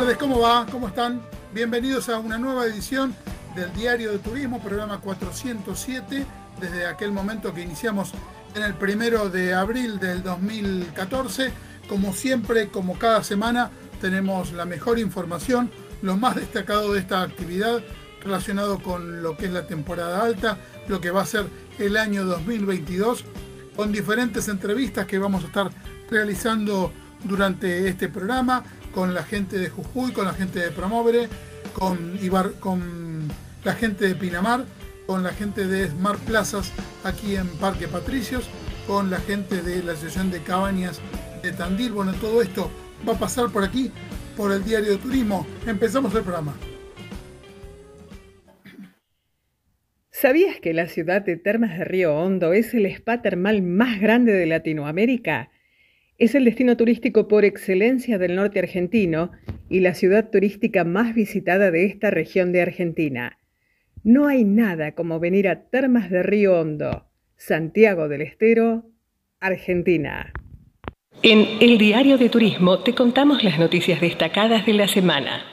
tardes, ¿cómo va? ¿Cómo están? Bienvenidos a una nueva edición del Diario de Turismo, programa 407, desde aquel momento que iniciamos en el primero de abril del 2014. Como siempre, como cada semana, tenemos la mejor información, lo más destacado de esta actividad relacionado con lo que es la temporada alta, lo que va a ser el año 2022, con diferentes entrevistas que vamos a estar realizando durante este programa con la gente de Jujuy, con la gente de Promovere, con, con la gente de Pinamar, con la gente de Smart Plazas aquí en Parque Patricios, con la gente de la Asociación de Cabañas de Tandil. Bueno, todo esto va a pasar por aquí, por el Diario de Turismo. Empezamos el programa. ¿Sabías que la ciudad de Termas de Río Hondo es el spa termal más grande de Latinoamérica? Es el destino turístico por excelencia del norte argentino y la ciudad turística más visitada de esta región de Argentina. No hay nada como venir a Termas de Río Hondo, Santiago del Estero, Argentina. En el Diario de Turismo te contamos las noticias destacadas de la semana.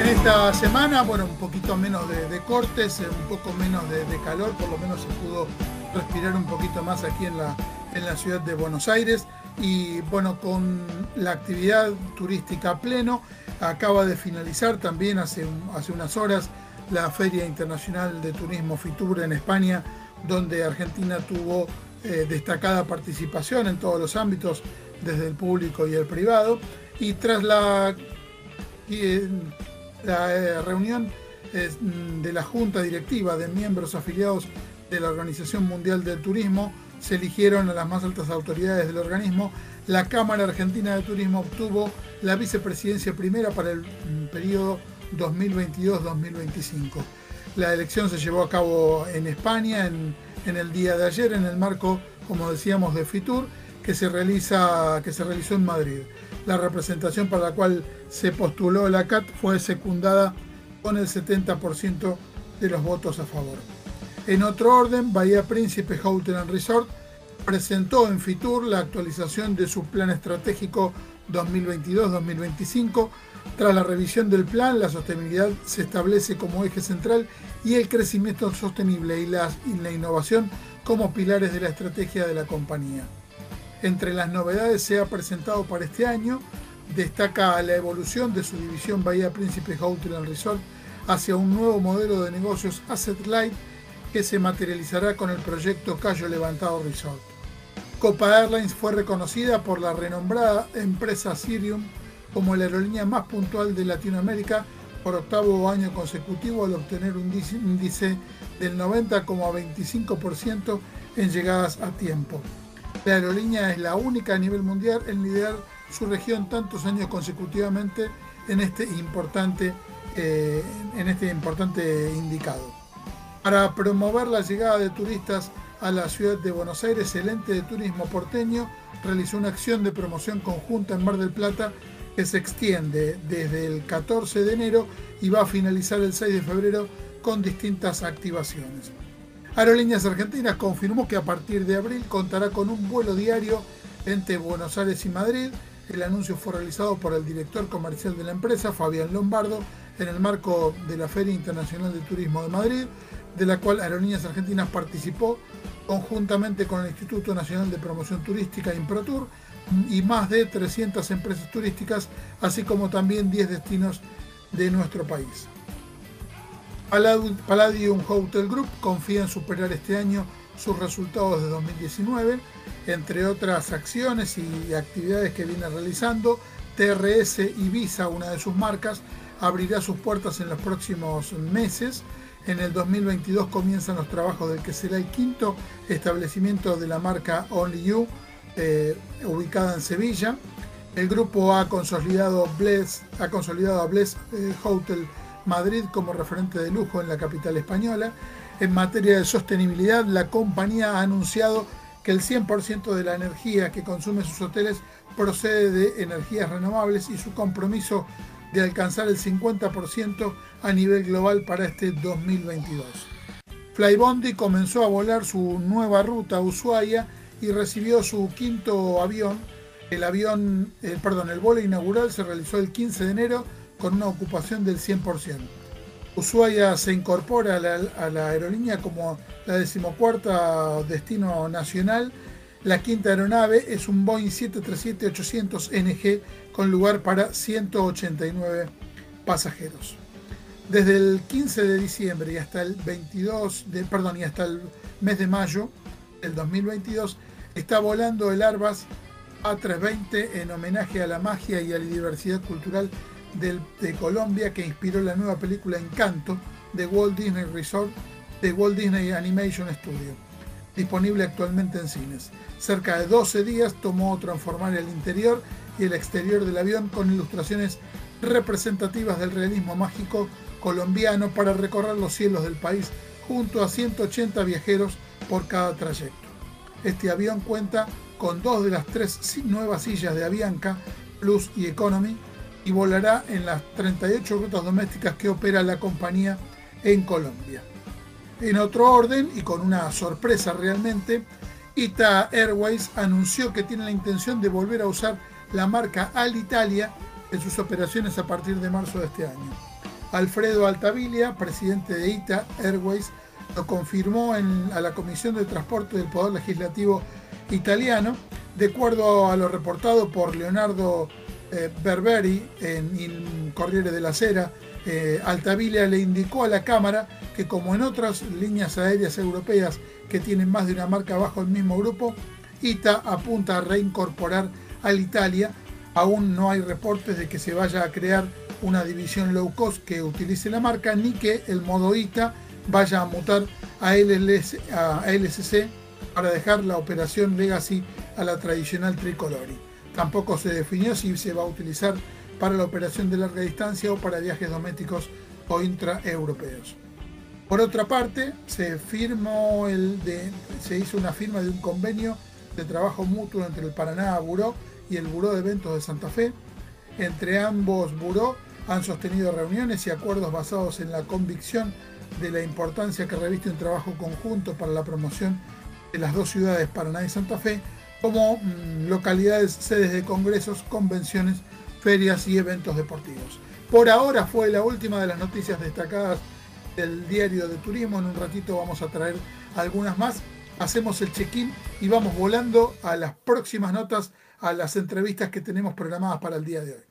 En esta semana, bueno, un poquito menos de, cortes, un poco menos de calor, por lo menos se pudo respirar un poquito más aquí en la, en la ciudad de Buenos Aires. Y bueno, con la actividad turística a pleno, acaba de finalizar también hace, hace unas horas la Feria Internacional de Turismo FITUR en España, donde Argentina tuvo eh, destacada participación en todos los ámbitos, desde el público y el privado. Y tras la, eh, la eh, reunión de la Junta Directiva de miembros afiliados de la Organización Mundial del Turismo, se eligieron a las más altas autoridades del organismo. La Cámara Argentina de Turismo obtuvo la vicepresidencia primera para el mm, periodo 2022-2025. La elección se llevó a cabo en España en, el día de ayer en el marco, como decíamos, de FITUR, que se, realiza, que se realizó en Madrid. La representación para la cual se postuló la CAT fue secundada con el 70% de los votos a favor. En otro orden, Bahía Príncipe Hotel and Resort presentó en Fitur la actualización de su plan estratégico 2022-2025. Tras la revisión del plan, la sostenibilidad se establece como eje central y el crecimiento sostenible y la, y innovación como pilares de la estrategia de la compañía. Entre las novedades se ha presentado para este año, destaca la evolución de su división Bahía Príncipe Hotel and Resort hacia un nuevo modelo de negocios asset light que se materializará con el proyecto Cayo Levantado Resort. Copa Airlines fue reconocida por la renombrada empresa Sirium como la aerolínea más puntual de Latinoamérica por octavo año consecutivo al obtener un índice del 90,25% en llegadas a tiempo. La aerolínea es la única a nivel mundial en liderar su región tantos años consecutivamente en este importante, eh, en este importante indicado. Para promover la llegada de turistas a la ciudad de Buenos Aires, el ente de turismo porteño realizó una acción de promoción conjunta en Mar del Plata que se extiende desde el 14 de enero y va a finalizar el 6 de febrero con distintas activaciones. Aerolíneas Argentinas confirmó que a partir de abril contará con un vuelo diario entre Buenos Aires y Madrid. El anuncio fue realizado por el director comercial de la empresa, Fabián Lombardo, en el marco de la Feria Internacional de Turismo de Madrid, de la cual Aerolíneas Argentinas participó conjuntamente con el Instituto Nacional de Promoción Turística Improtur y más de 300 empresas turísticas, así como también 10 destinos de nuestro país. Palladium Hotel Group confía en superar este año sus resultados de 2019, entre otras acciones y actividades que viene realizando. TRS Visa, una de sus marcas, abrirá sus puertas en los próximos meses en el 2022 comienzan los trabajos del que será el quinto establecimiento de la marca Only You, eh, ubicada en Sevilla. El grupo ha consolidado, ha consolidado a Bless eh, Hotel Madrid como referente de lujo en la capital española. En materia de sostenibilidad, la compañía ha anunciado que el 100% de la energía que consume sus hoteles procede de energías renovables y su compromiso de alcanzar el 50% a nivel global para este 2022. Flybondi comenzó a volar su nueva ruta a Ushuaia y recibió su quinto avión El avión, eh, perdón, el vuelo inaugural se realizó el 15 de enero con una ocupación del 100%. Ushuaia se incorpora a la, a la aerolínea como la decimocuarta destino nacional. La quinta aeronave es un Boeing 737-800 NG con lugar para 189 pasajeros. Desde el 15 de diciembre y hasta el 22 de, perdón, y hasta el mes de mayo del 2022 está volando el Airbus A320 en homenaje a la magia y a la diversidad cultural de Colombia que inspiró la nueva película Encanto de Walt Disney Resort de Walt Disney Animation Studio, disponible actualmente en cines. Cerca de 12 días tomó transformar el interior y el exterior del avión con ilustraciones representativas del realismo mágico colombiano para recorrer los cielos del país junto a 180 viajeros por cada trayecto. Este avión cuenta con dos de las tres nuevas sillas de Avianca, Plus y Economy, y volará en las 38 rutas domésticas que opera la compañía en Colombia. En otro orden, y con una sorpresa realmente, Ita Airways anunció que tiene la intención de volver a usar la marca Alitalia en sus operaciones a partir de marzo de este año. Alfredo Altavilla, presidente de ITA Airways, lo confirmó a la Comisión de Transporte del Poder Legislativo italiano, de acuerdo a lo reportado por Leonardo eh, Berberi en Corriere de la Sera, eh, Altavilla le indicó a la Cámara que como en otras líneas aéreas europeas que tienen más de una marca bajo el mismo grupo, ITA apunta a reincorporar al Italia. Aún no hay reportes de que se vaya a crear una división low cost que utilice la marca, ni que el modo ITA vaya a mutar a, LLS, a LSC para dejar la operación Legacy a la tradicional Tricolori. Tampoco se definió si se va a utilizar para la operación de larga distancia o para viajes domésticos o intraeuropeos. Por otra parte, se, firmó el de, se hizo una firma de un convenio de trabajo mutuo entre el Paraná Buró y el Buró de Eventos de Santa Fe. Entre ambos buró han sostenido reuniones y acuerdos basados en la convicción de la importancia que reviste un trabajo conjunto para la promoción de las dos ciudades, Paraná y Santa Fe, como mm, localidades sedes de congresos, convenciones, ferias y eventos deportivos. Por ahora fue la última de las noticias destacadas del diario de turismo. En un ratito vamos a traer algunas más. Hacemos el check-in y vamos volando a las próximas notas, a las entrevistas que tenemos programadas para el día de hoy.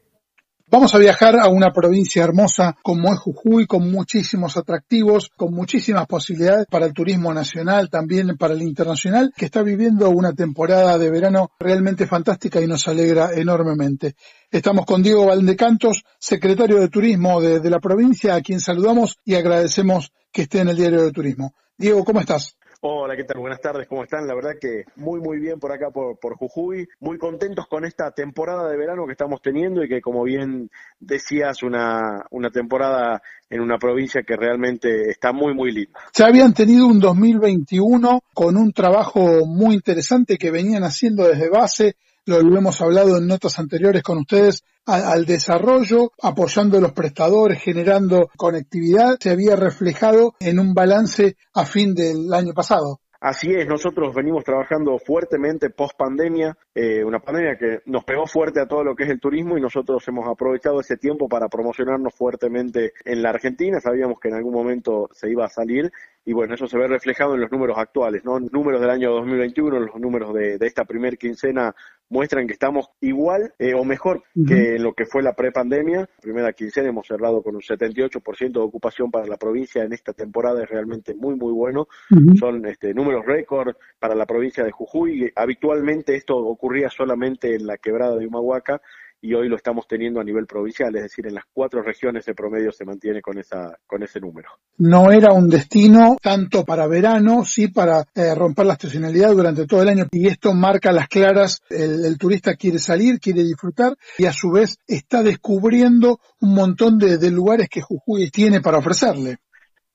Vamos a viajar a una provincia hermosa como es Jujuy, con muchísimos atractivos, con muchísimas posibilidades para el turismo nacional, también para el internacional, que está viviendo una temporada de verano realmente fantástica y nos alegra enormemente. Estamos con Diego Valdecantos, secretario de Turismo de, de la provincia, a quien saludamos y agradecemos que esté en el Diario de Turismo. Diego, ¿cómo estás? Hola, ¿qué tal? Buenas tardes, ¿cómo están? La verdad que muy, muy bien por acá, por, por Jujuy. Muy contentos con esta temporada de verano que estamos teniendo y que, como bien decías, una, una temporada en una provincia que realmente está muy, muy linda. Ya habían tenido un 2021 con un trabajo muy interesante que venían haciendo desde base lo, hemos hablado en notas anteriores con ustedes, al desarrollo, apoyando a los prestadores, generando conectividad, se había reflejado en un balance a fin del año pasado. Así es, nosotros venimos trabajando fuertemente post pandemia, eh, una pandemia que nos pegó fuerte a todo lo que es el turismo y nosotros hemos aprovechado ese tiempo para promocionarnos fuertemente en la Argentina. Sabíamos que en algún momento se iba a salir y bueno, eso se ve reflejado en los números actuales, ¿no? Números del año 2021, los números de, de esta primer quincena muestran que estamos igual eh, o mejor que en lo que fue la prepandemia. Primera quincena hemos cerrado con un 78% de ocupación para la provincia en esta temporada, es realmente muy, muy bueno. Son este, números récord para la provincia de Jujuy. Habitualmente esto ocurría solamente en la quebrada de Humahuaca y hoy lo estamos teniendo a nivel provincial, es decir, en las cuatro regiones de promedio se mantiene con esa con ese número. No era un destino tanto para verano, sí para eh, romper la estacionalidad durante todo el año y esto marca las claras, el, turista quiere salir, quiere disfrutar y a su vez está descubriendo un montón de, lugares que Jujuy tiene para ofrecerle.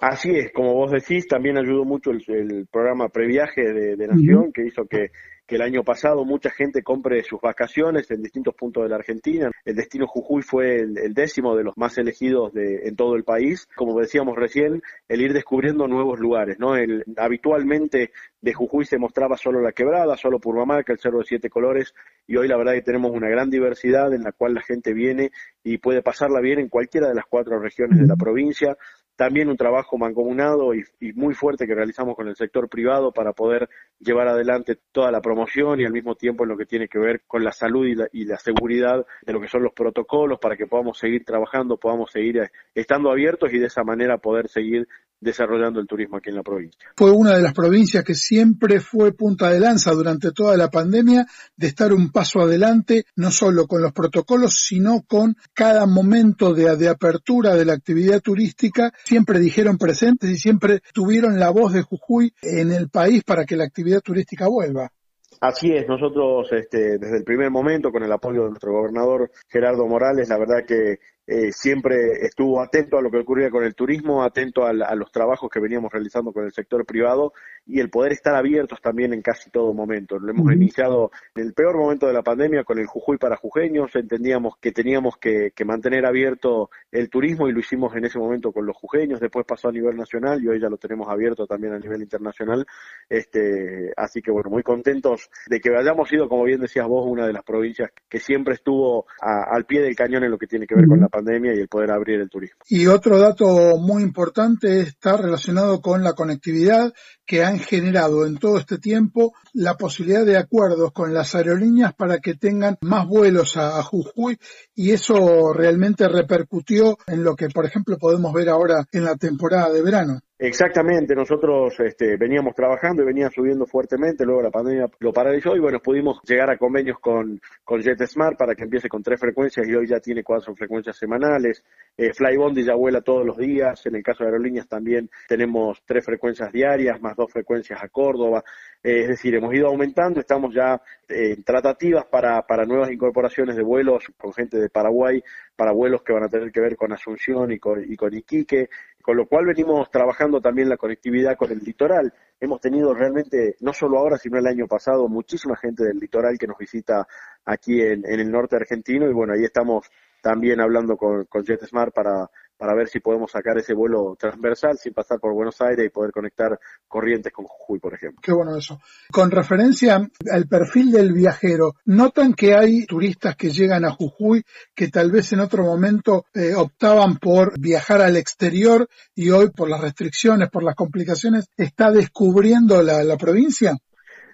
Así es, como vos decís, también ayudó mucho el, programa Previaje de, de Nación, que hizo que que el año pasado mucha gente compre sus vacaciones en distintos puntos de la Argentina. El destino Jujuy fue el, décimo de los más elegidos de, en todo el país. Como decíamos recién, el ir descubriendo nuevos lugares, ¿no? El, habitualmente de Jujuy se mostraba solo la quebrada, solo Purmamarca, el Cerro de Siete Colores, y hoy la verdad que tenemos una gran diversidad en la cual la gente viene y puede pasarla bien en cualquiera de las cuatro regiones de la provincia. También un trabajo mancomunado y, muy fuerte que realizamos con el sector privado para poder llevar adelante toda la promoción y al mismo tiempo en lo que tiene que ver con la salud y la, y la seguridad de lo que son los protocolos para que podamos seguir trabajando, podamos seguir eh, estando abiertos y de esa manera poder seguir desarrollando el turismo aquí en la provincia. Fue una de las provincias que siempre fue punta de lanza durante toda la pandemia de estar un paso adelante, no solo con los protocolos, sino con cada momento de, de apertura de la actividad turística. Siempre dijeron presentes y siempre tuvieron la voz de Jujuy en el país para que la actividad turística vuelva. Así es, nosotros este, desde el primer momento, con el apoyo de nuestro gobernador Gerardo Morales, la verdad que eh, siempre estuvo atento a lo que ocurría con el turismo, atento a, los trabajos que veníamos realizando con el sector privado y el poder estar abiertos también en casi todo momento. Lo hemos iniciado en el peor momento de la pandemia con el Jujuy para jujeños, entendíamos que teníamos que, mantener abierto el turismo y lo hicimos en ese momento con los jujeños, después pasó a nivel nacional y hoy ya lo tenemos abierto también a nivel internacional. Este, así que bueno, muy contentos de que hayamos sido, como bien decías vos, una de las provincias que siempre estuvo al pie del cañón en lo que tiene que ver con la pandemia y el poder abrir el turismo. Y otro dato muy importante está relacionado con la conectividad que han generado en todo este tiempo la posibilidad de acuerdos con las aerolíneas para que tengan más vuelos a, Jujuy y eso realmente repercutió en lo que, por ejemplo, podemos ver ahora en la temporada de verano. Exactamente, nosotros este, veníamos trabajando y venía subiendo fuertemente, luego la pandemia lo paralizó y bueno, pudimos llegar a convenios con, con JetSmart para que empiece con tres frecuencias y hoy ya tiene cuatro frecuencias semanales. Eh, Flybondi ya vuela todos los días, en el caso de aerolíneas también tenemos tres frecuencias diarias, más dos frecuencias a Córdoba. Eh, es decir, hemos ido aumentando, estamos ya en tratativas para, para nuevas incorporaciones de vuelos con gente de Paraguay, para vuelos que van a tener que ver con Asunción y con, y con Iquique con lo cual venimos trabajando también la conectividad con el litoral. Hemos tenido realmente, no solo ahora, sino el año pasado, muchísima gente del litoral que nos visita aquí en, el norte argentino y bueno, ahí estamos también hablando con, con JetSmart para para ver si podemos sacar ese vuelo transversal sin pasar por Buenos Aires y poder conectar corrientes con Jujuy, por ejemplo. Qué bueno eso. Con referencia al perfil del viajero, ¿notan que hay turistas que llegan a Jujuy que tal vez en otro momento eh, optaban por viajar al exterior y hoy por las restricciones, por las complicaciones, está descubriendo la, la provincia?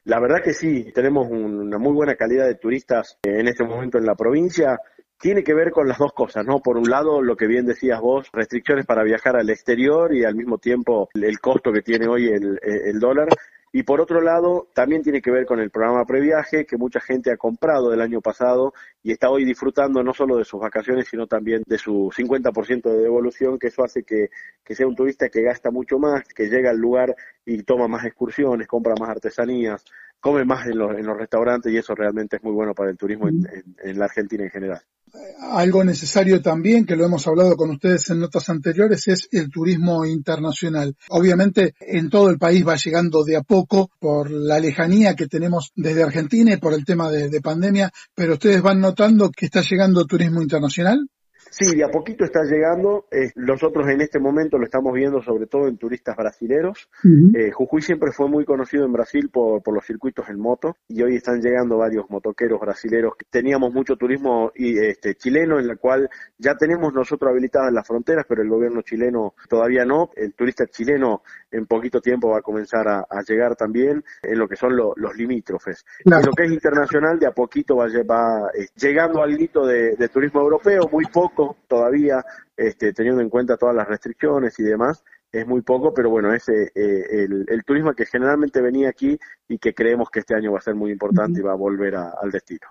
La verdad que sí, tenemos una muy buena calidad de turistas en este momento en la provincia tiene que ver con las dos cosas, ¿no? Por un lado, lo que bien decías vos, restricciones para viajar al exterior y al mismo tiempo el costo que tiene hoy el, dólar. Y por otro lado, también tiene que ver con el programa previaje que mucha gente ha comprado del año pasado y está hoy disfrutando no solo de sus vacaciones, sino también de su 50% de devolución, que eso hace que, que, sea un turista que gasta mucho más, que llega al lugar y toma más excursiones, compra más artesanías, come más en los, en los restaurantes y eso realmente es muy bueno para el turismo en, en la Argentina en general algo necesario también, que lo hemos hablado con ustedes en notas anteriores, es el turismo internacional. Obviamente en todo el país va llegando de a poco por la lejanía que tenemos desde Argentina y por el tema de, de pandemia, pero ustedes van notando que está llegando turismo internacional. Sí, de a poquito está llegando. Eh, nosotros en este momento lo estamos viendo sobre todo en turistas brasileros. Eh, Jujuy siempre fue muy conocido en Brasil por, por, los circuitos en moto y hoy están llegando varios motoqueros brasileros. Teníamos mucho turismo y, este, chileno en la cual ya tenemos nosotros habilitadas las fronteras, pero el gobierno chileno todavía no. El turista chileno en poquito tiempo va a comenzar a, llegar también en lo que son los limítrofes. En lo que es internacional, de a poquito va, va eh, llegando al de, de turismo europeo, muy poco todavía, este, teniendo en cuenta todas las restricciones y demás, es muy poco, pero bueno, es eh, el, turismo que generalmente venía aquí y que creemos que este año va a ser muy importante y va a volver al destino.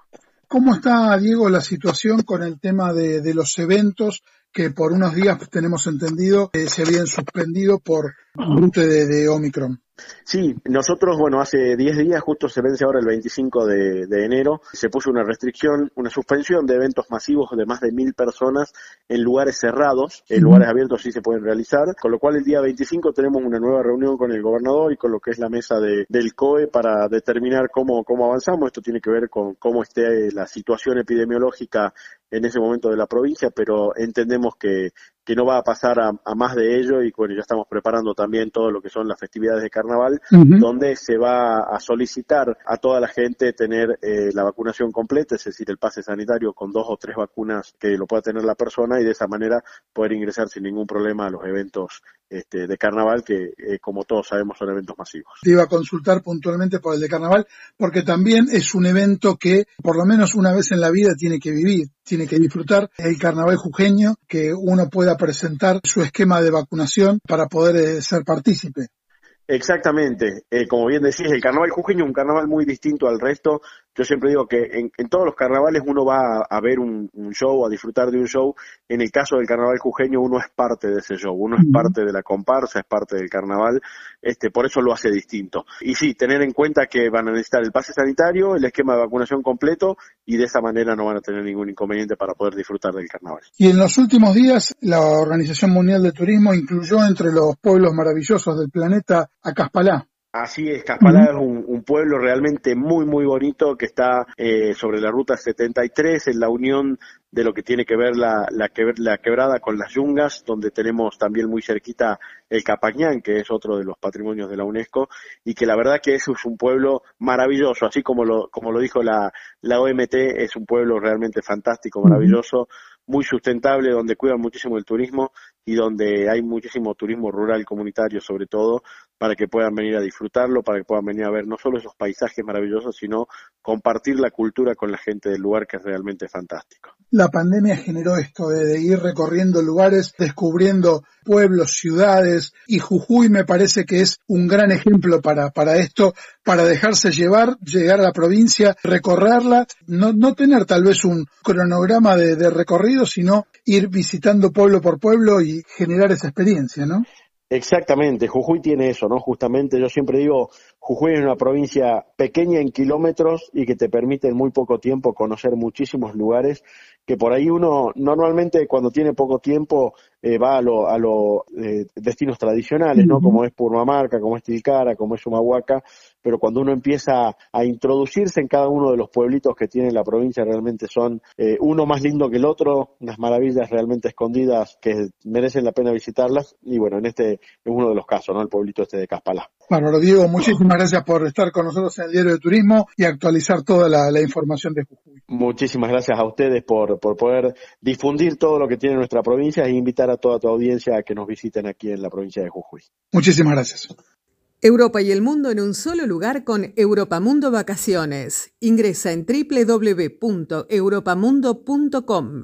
¿Cómo está, Diego, la situación con el tema de, los eventos que por unos días tenemos entendido se habían suspendido por brote de Omicron. Sí, nosotros, bueno, hace 10 días, justo se vence ahora el 25 de, enero, se puso una restricción, una suspensión de eventos masivos de más de mil personas en lugares cerrados, en lugares abiertos sí se pueden realizar, con lo cual el día 25 tenemos una nueva reunión con el gobernador y con lo que es la mesa de, del COE para determinar cómo, cómo avanzamos. Esto tiene que ver con cómo esté la situación epidemiológica en ese momento de la provincia, pero entendemos que, que no va a pasar a, más de ello y bueno, ya estamos preparando también todo lo que son las festividades de carnaval, donde se va a solicitar a toda la gente tener eh, la vacunación completa, es decir, el pase sanitario con dos o tres vacunas que lo pueda tener la persona y de esa manera poder ingresar sin ningún problema a los eventos este, de carnaval, que eh, como todos sabemos son eventos masivos. Te iba a consultar puntualmente por el de carnaval, porque también es un evento que por lo menos una vez en la vida tiene que vivir, tiene que disfrutar el carnaval jujeño, que uno pueda presentar su esquema de vacunación para poder eh, ser partícipe. Exactamente, eh, como bien decís, el carnaval jujeño es un carnaval muy distinto al resto. Yo siempre digo que en, todos los carnavales uno va a, ver un, show, a disfrutar de un show. En el caso del carnaval jujeño uno es parte de ese show, uno es parte de la comparsa, es parte del carnaval, este, por eso lo hace distinto. Y sí, tener en cuenta que van a necesitar el pase sanitario, el esquema de vacunación completo y de esa manera no van a tener ningún inconveniente para poder disfrutar del carnaval. Y en los últimos días la Organización Mundial de Turismo incluyó entre los pueblos maravillosos del planeta a Caspalá. Así es, Caspalá es un, pueblo realmente muy, muy bonito que está eh, sobre la ruta 73, en la unión de lo que tiene que ver la, la, la, quebrada con las yungas, donde tenemos también muy cerquita el Capañán, que es otro de los patrimonios de la UNESCO, y que la verdad que es, es un pueblo maravilloso, así como lo, como lo dijo la, la OMT, es un pueblo realmente fantástico, maravilloso, muy sustentable, donde cuidan muchísimo el turismo y donde hay muchísimo turismo rural comunitario sobre todo, para que puedan venir a disfrutarlo, para que puedan venir a ver no solo esos paisajes maravillosos, sino compartir la cultura con la gente del lugar, que es realmente fantástico. La pandemia generó esto de, ir recorriendo lugares, descubriendo pueblos, ciudades, y Jujuy me parece que es un gran ejemplo para, para esto, para dejarse llevar, llegar a la provincia, recorrerla, no, no tener tal vez un cronograma de, de recorrido, sino ir visitando pueblo por pueblo y generar esa experiencia, ¿no? Exactamente, Jujuy tiene eso, ¿no? Justamente yo siempre digo, Jujuy es una provincia pequeña en kilómetros y que te permite en muy poco tiempo conocer muchísimos lugares que por ahí uno normalmente cuando tiene poco tiempo eh, va a los a lo, eh, destinos tradicionales, ¿no? Como es Purmamarca, como es Tilcara, como es Humahuaca, pero cuando uno empieza a introducirse en cada uno de los pueblitos que tiene la provincia, realmente son eh, uno más lindo que el otro, unas maravillas realmente escondidas que merecen la pena visitarlas, y bueno, en este es uno de los casos, ¿no? El pueblito este de Caspalá. Bueno, Diego, muchísimas gracias por estar con nosotros en el Diario de Turismo y actualizar toda la, información de Jujuy. Muchísimas gracias a ustedes por, por poder difundir todo lo que tiene nuestra provincia e invitar a toda tu audiencia a que nos visiten aquí en la provincia de Jujuy. Muchísimas gracias. Europa y el mundo en un solo lugar con Europamundo Vacaciones. Ingresa en www.europamundo.com.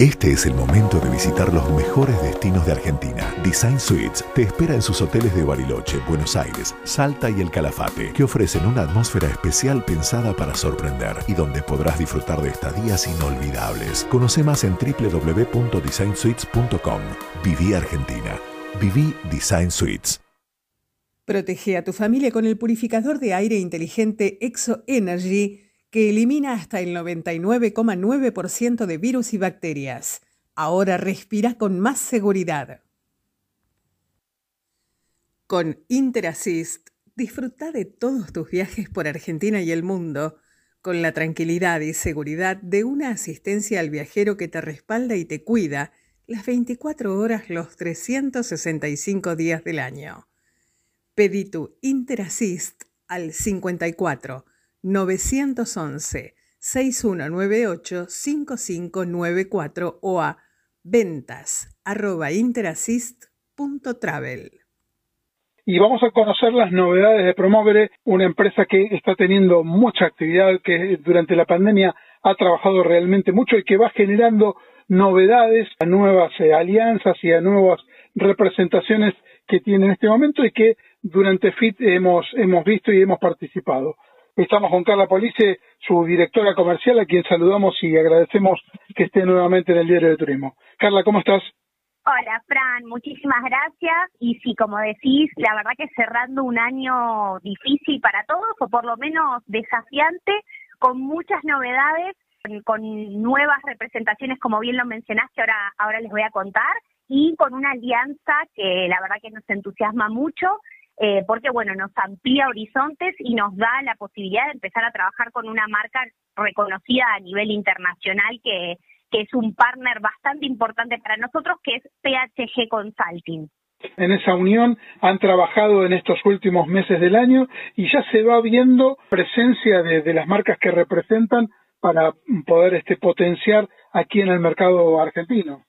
Este es el momento de visitar los mejores destinos de Argentina. Design Suites te espera en sus hoteles de Bariloche, Buenos Aires, Salta y El Calafate, que ofrecen una atmósfera especial pensada para sorprender y donde podrás disfrutar de estadías inolvidables. Conoce más en www.designsuites.com. Viví Argentina. Viví Design Suites. Protege a tu familia con el purificador de aire inteligente Exo Energy que elimina hasta el 99,9% de virus y bacterias. Ahora respira con más seguridad. Con Interassist, disfruta de todos tus viajes por Argentina y el mundo con la tranquilidad y seguridad de una asistencia al viajero que te respalda y te cuida las 24 horas los 365 días del año. Pedí tu Interassist al 54 911 6198 5594 o a ventas arroba interassist.travel. y vamos a conocer las novedades de Promovere, una empresa que está teniendo mucha actividad, que durante la pandemia ha trabajado realmente mucho y que va generando novedades, a nuevas eh, alianzas y a nuevas representaciones que tiene en este momento y que durante FIT hemos, hemos visto y hemos participado. Estamos con Carla Police, su directora comercial, a quien saludamos y agradecemos que esté nuevamente en el Diario de Turismo. Carla, ¿cómo estás? Hola, Fran, muchísimas gracias. Y sí, como decís, la verdad que cerrando un año difícil para todos, o por lo menos desafiante, con muchas novedades, con nuevas representaciones, como bien lo mencionaste, ahora, ahora les voy a contar, y con una alianza que la verdad que nos entusiasma mucho, eh, porque bueno, nos amplía horizontes y nos da la posibilidad de empezar a trabajar con una marca reconocida a nivel internacional que, que es un partner bastante importante para nosotros, que es PHG Consulting. En esa unión han trabajado en estos últimos meses del año y ya se va viendo presencia de, las marcas que representan para poder este, potenciar aquí en el mercado argentino.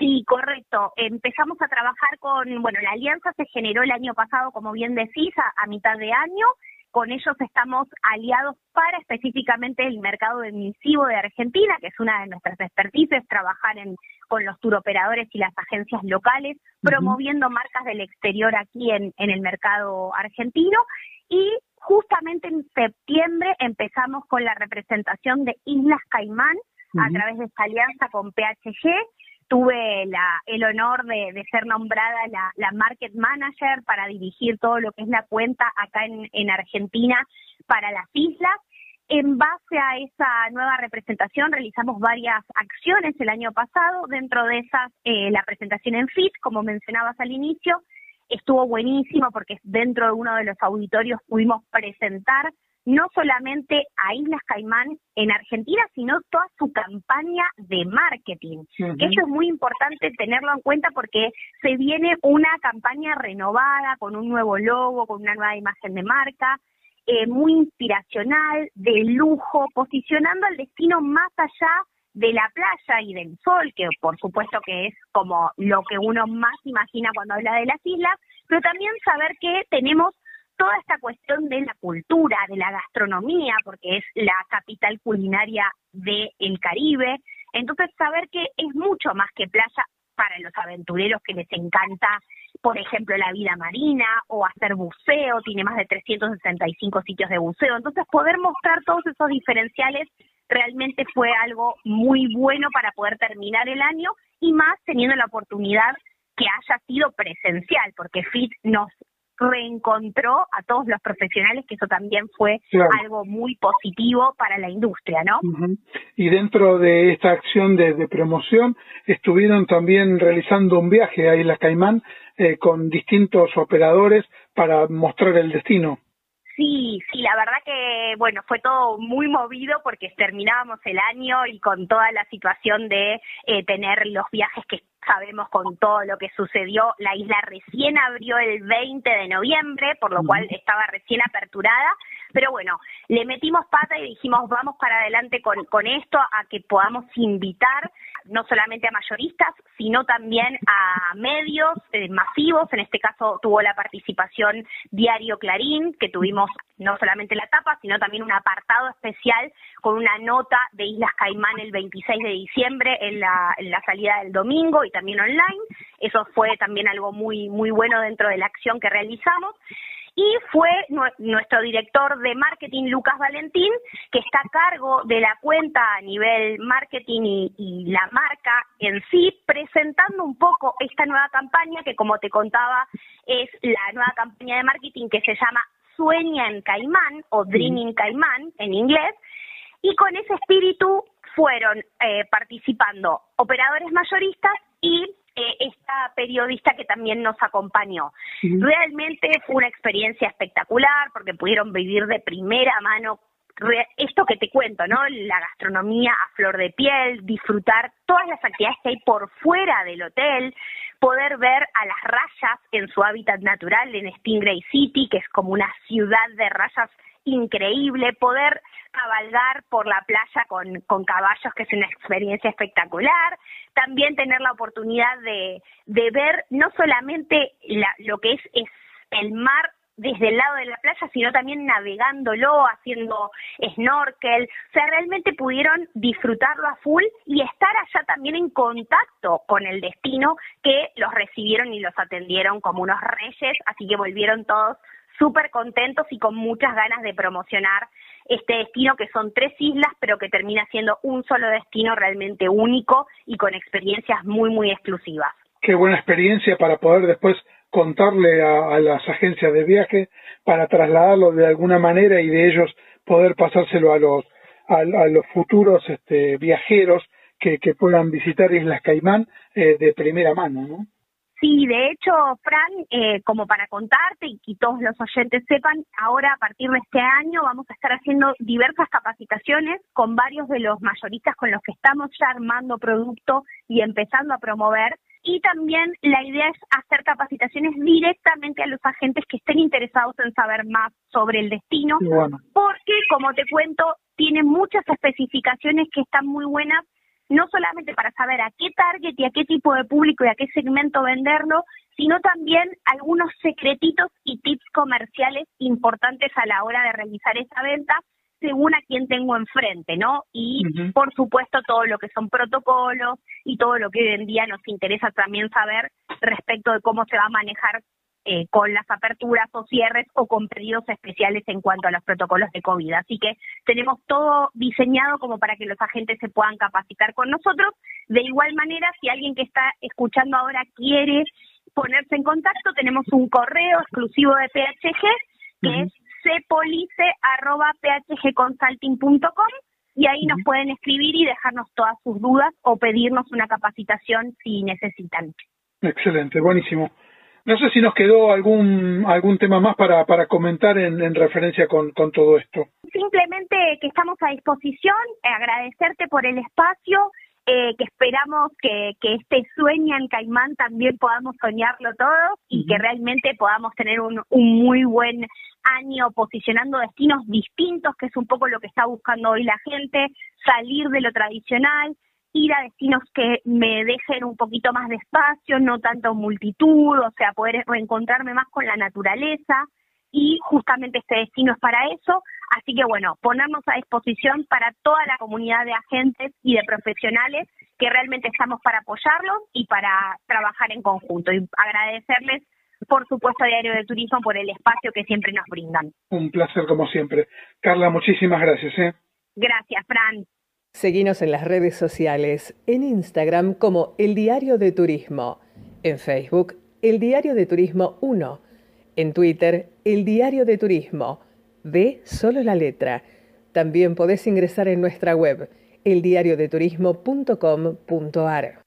Sí, correcto. Empezamos a trabajar con, bueno, la alianza se generó el año pasado, como bien decís, a mitad de año con ellos estamos aliados para específicamente el mercado emisivo de Argentina, que es una de nuestras expertices, trabajar en, con los turoperadores y las agencias locales, promoviendo marcas del exterior aquí en, en el mercado argentino. Y justamente en septiembre empezamos con la representación de Islas Caimán a través de esta alianza con PHG tuve la, el honor de, ser nombrada la, market manager para dirigir todo lo que es la cuenta acá en, en Argentina para las islas. En base a esa nueva representación realizamos varias acciones el año pasado, dentro de esas eh, la presentación en FIT, como mencionabas al inicio, estuvo buenísimo porque dentro de uno de los auditorios pudimos presentar no solamente a Islas Caimán en Argentina, sino toda su campaña de marketing. Eso es muy importante tenerlo en cuenta porque se viene una campaña renovada, con un nuevo logo, con una nueva imagen de marca, eh, muy inspiracional, de lujo, posicionando al destino más allá de la playa y del sol, que por supuesto que es como lo que uno más imagina cuando habla de las islas, pero también saber que tenemos toda esta cuestión de la cultura, de la gastronomía, porque es la capital culinaria del Caribe. Entonces, saber que es mucho más que playa para los aventureros que les encanta, por ejemplo, la vida marina o hacer buceo, tiene más de 365 sitios de buceo. Entonces, poder mostrar todos esos diferenciales realmente fue algo muy bueno para poder terminar el año y más teniendo la oportunidad que haya sido presencial, porque FIT nos reencontró a todos los profesionales, que eso también fue algo muy positivo para la industria, ¿no? Y dentro de esta acción de, promoción, estuvieron también realizando un viaje a Isla Caimán eh, con distintos operadores para mostrar el destino. Sí, sí, la verdad que, bueno, fue todo muy movido porque terminábamos el año y con toda la situación de eh, tener los viajes que sabemos con todo lo que sucedió, la isla recién abrió el 20 de noviembre, por lo cual estaba recién aperturada, pero bueno, le metimos pata y dijimos vamos para adelante con, con esto, a que podamos invitar no solamente a mayoristas, sino también a medios eh, masivos. En este caso tuvo la participación Diario Clarín, que tuvimos no solamente la tapa, sino también un apartado especial con una nota de Islas Caimán el 26 de diciembre en la, en la salida del domingo y también online. Eso fue también algo muy, muy bueno dentro de la acción que realizamos y fue nuestro director de marketing, Lucas Valentín, que está a cargo de la cuenta a nivel marketing y, la marca en sí, presentando un poco esta nueva campaña que, como te contaba, es la nueva campaña de marketing que se llama Sueña en Caimán o Dreaming Caimán en inglés. Y con ese espíritu fueron eh, participando operadores mayoristas y eh, esta periodista que también nos acompañó. Realmente fue una experiencia espectacular porque pudieron vivir de primera mano esto que te cuento, ¿no? La gastronomía a flor de piel, disfrutar todas las actividades que hay por fuera del hotel, poder ver a las rayas en su hábitat natural en Stingray City, que es como una ciudad de rayas increíble, poder cabalgar por la playa con, con caballos, que es una experiencia espectacular, también tener la oportunidad de, de ver no solamente la, lo que es, es el mar desde el lado de la playa, sino también navegándolo, haciendo snorkel. O sea, realmente pudieron disfrutarlo a full y estar allá también en contacto con el destino que los recibieron y los atendieron como unos reyes, así que volvieron todos súper contentos y con muchas ganas de promocionar este destino que son tres islas, pero que termina siendo un solo destino realmente único y con experiencias muy, muy exclusivas. Qué buena experiencia para poder después contarle a, las agencias de viaje para trasladarlo de alguna manera y de ellos poder pasárselo a los a, los futuros este, viajeros que, que puedan visitar Islas Caimán eh, de primera mano, ¿no? Sí, de hecho, Fran, eh, como para contarte y que todos los oyentes sepan, ahora a partir de este año vamos a estar haciendo diversas capacitaciones con varios de los mayoristas con los que estamos ya armando producto y empezando a promover. Y también la idea es hacer capacitaciones directamente a los agentes que estén interesados en saber más sobre el destino, porque como te cuento, tiene muchas especificaciones que están muy buenas, no solamente para saber a qué target y a qué tipo de público y a qué segmento venderlo, sino también algunos secretitos y tips comerciales importantes a la hora de realizar esa venta según a quién tengo enfrente, ¿no? Y por supuesto todo lo que son protocolos y todo lo que hoy en día nos interesa también saber respecto de cómo se va a manejar eh, con las aperturas o cierres o con pedidos especiales en cuanto a los protocolos de COVID. Así que tenemos todo diseñado como para que los agentes se puedan capacitar con nosotros. De igual manera, si alguien que está escuchando ahora quiere ponerse en contacto, tenemos un correo exclusivo de PHG que es cpolice.phgconsulting.com y ahí nos pueden escribir y dejarnos todas sus dudas o pedirnos una capacitación si necesitan. Excelente, buenísimo. No sé si nos quedó algún algún tema más para, para comentar en, referencia con, con todo esto. Simplemente que estamos a disposición, agradecerte por el espacio, eh, que esperamos que, que este sueño en Caimán también podamos soñarlo todos y que realmente podamos tener un, un muy buen año posicionando destinos distintos, que es un poco lo que está buscando hoy la gente, salir de lo tradicional, ir a destinos que me dejen un poquito más de espacio, no tanto multitud, o sea, poder reencontrarme más con la naturaleza y justamente este destino es para eso. Así que bueno, ponernos a disposición para toda la comunidad de agentes y de profesionales que realmente estamos para apoyarlos y para trabajar en conjunto y agradecerles por supuesto, Diario de Turismo por el espacio que siempre nos brindan. Un placer como siempre. Carla, muchísimas gracias. ¿eh? Gracias, Fran. Seguinos en las redes sociales, en Instagram como El Diario de Turismo, en Facebook El Diario de Turismo 1, en Twitter El Diario de Turismo, de solo la letra. También podés ingresar en nuestra web eldiariodeturismo.com.ar.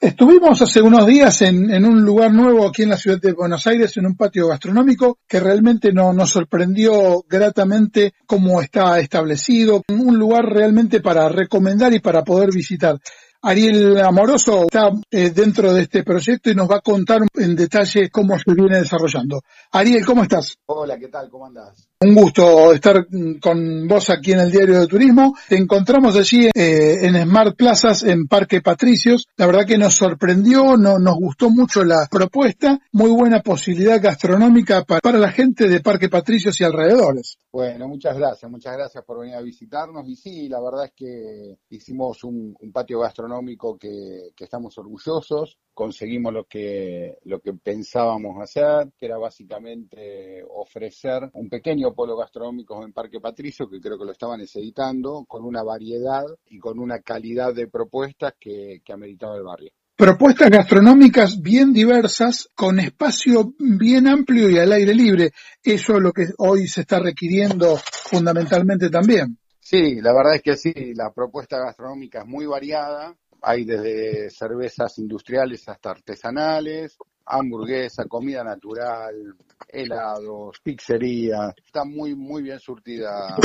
Estuvimos hace unos días en, un lugar nuevo aquí en la ciudad de Buenos Aires, en un patio gastronómico que realmente nos sorprendió gratamente cómo está establecido, un lugar realmente para recomendar y para poder visitar. Ariel Amoroso está eh, dentro de este proyecto y nos va a contar en detalle cómo se viene desarrollando. Ariel, ¿cómo estás? Hola, ¿qué tal? ¿Cómo andás? Un gusto estar con vos aquí en el Diario de Turismo. Te encontramos allí eh, en Smart Plazas, en Parque Patricios. La verdad que nos sorprendió, no, nos gustó mucho la propuesta. Muy buena posibilidad gastronómica para, la gente de Parque Patricios y alrededores. Bueno, muchas gracias, muchas gracias por venir a visitarnos. Y sí, la verdad es que hicimos un patio gastronómico que, estamos orgullosos, conseguimos lo que, lo que pensábamos hacer, que era básicamente ofrecer un pequeño polo gastronómico en Parque Patricio, que creo que lo estaban editando, con una variedad y con una calidad de propuestas que, que meritado el barrio. Propuestas gastronómicas bien diversas, con espacio bien amplio y al aire libre. Eso es lo que hoy se está requiriendo fundamentalmente también. Sí, la verdad es que sí, la propuesta gastronómica es muy variada, hay desde cervezas industriales hasta artesanales, hamburguesa, comida natural, helados, pizzería. Está muy, muy bien surtida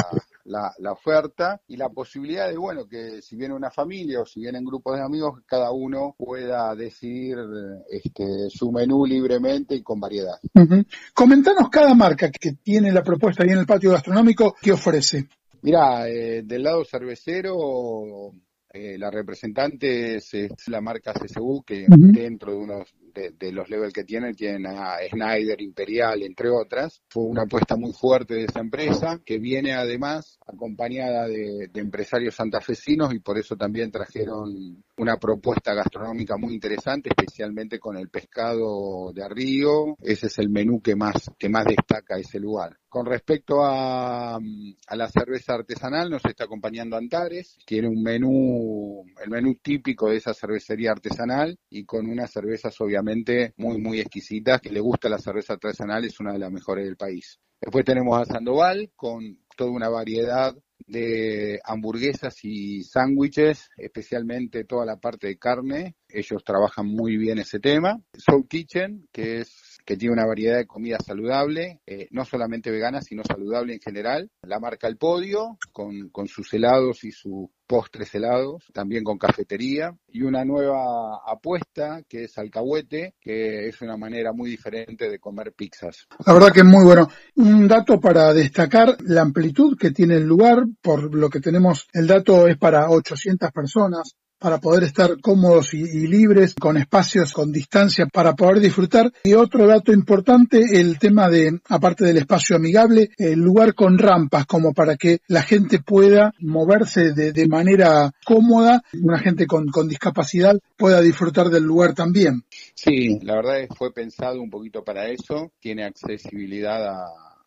la, oferta y la posibilidad de, bueno, que si viene una familia o si vienen grupos de amigos, cada uno pueda decidir este, su menú libremente y con variedad. Comentanos cada marca que tiene la propuesta ahí en el patio gastronómico, ¿qué ofrece? Mira, eh, del lado cervecero eh, la representante es, la marca CCU, que dentro de unos de, los levels que tienen, tienen a Schneider, Imperial, entre otras. Fue una apuesta muy fuerte de esa empresa, que viene además acompañada de, empresarios santafesinos y por eso también trajeron una propuesta gastronómica muy interesante, especialmente con el pescado de río. Ese es el menú que más, que más destaca ese lugar. Con respecto a, a, la cerveza artesanal, nos está acompañando Antares. Tiene un menú, el menú típico de esa cervecería artesanal y con unas cervezas obviamente muy, muy exquisitas. Que le gusta la cerveza artesanal, es una de las mejores del país. Después tenemos a Sandoval con toda una variedad de hamburguesas y sándwiches, especialmente toda la parte de carne. Ellos trabajan muy bien ese tema. Soul Kitchen, que es que tiene una variedad de comida saludable, eh, no solamente vegana, sino saludable en general. La marca El Podio, con, con sus helados y sus postres helados, también con cafetería, y una nueva apuesta que es Alcahuete, que es una manera muy diferente de comer pizzas. La verdad que es muy bueno. Un dato para destacar la amplitud que tiene el lugar, por lo que tenemos, el dato es para 800 personas, para poder estar cómodos y, libres, con espacios, con distancia, para poder disfrutar. Y otro dato importante, el tema de, aparte del espacio amigable, el lugar con rampas, como para que la gente pueda moverse de, manera cómoda, una gente con, discapacidad pueda disfrutar del lugar también. Sí, la verdad es fue pensado un poquito para eso, tiene accesibilidad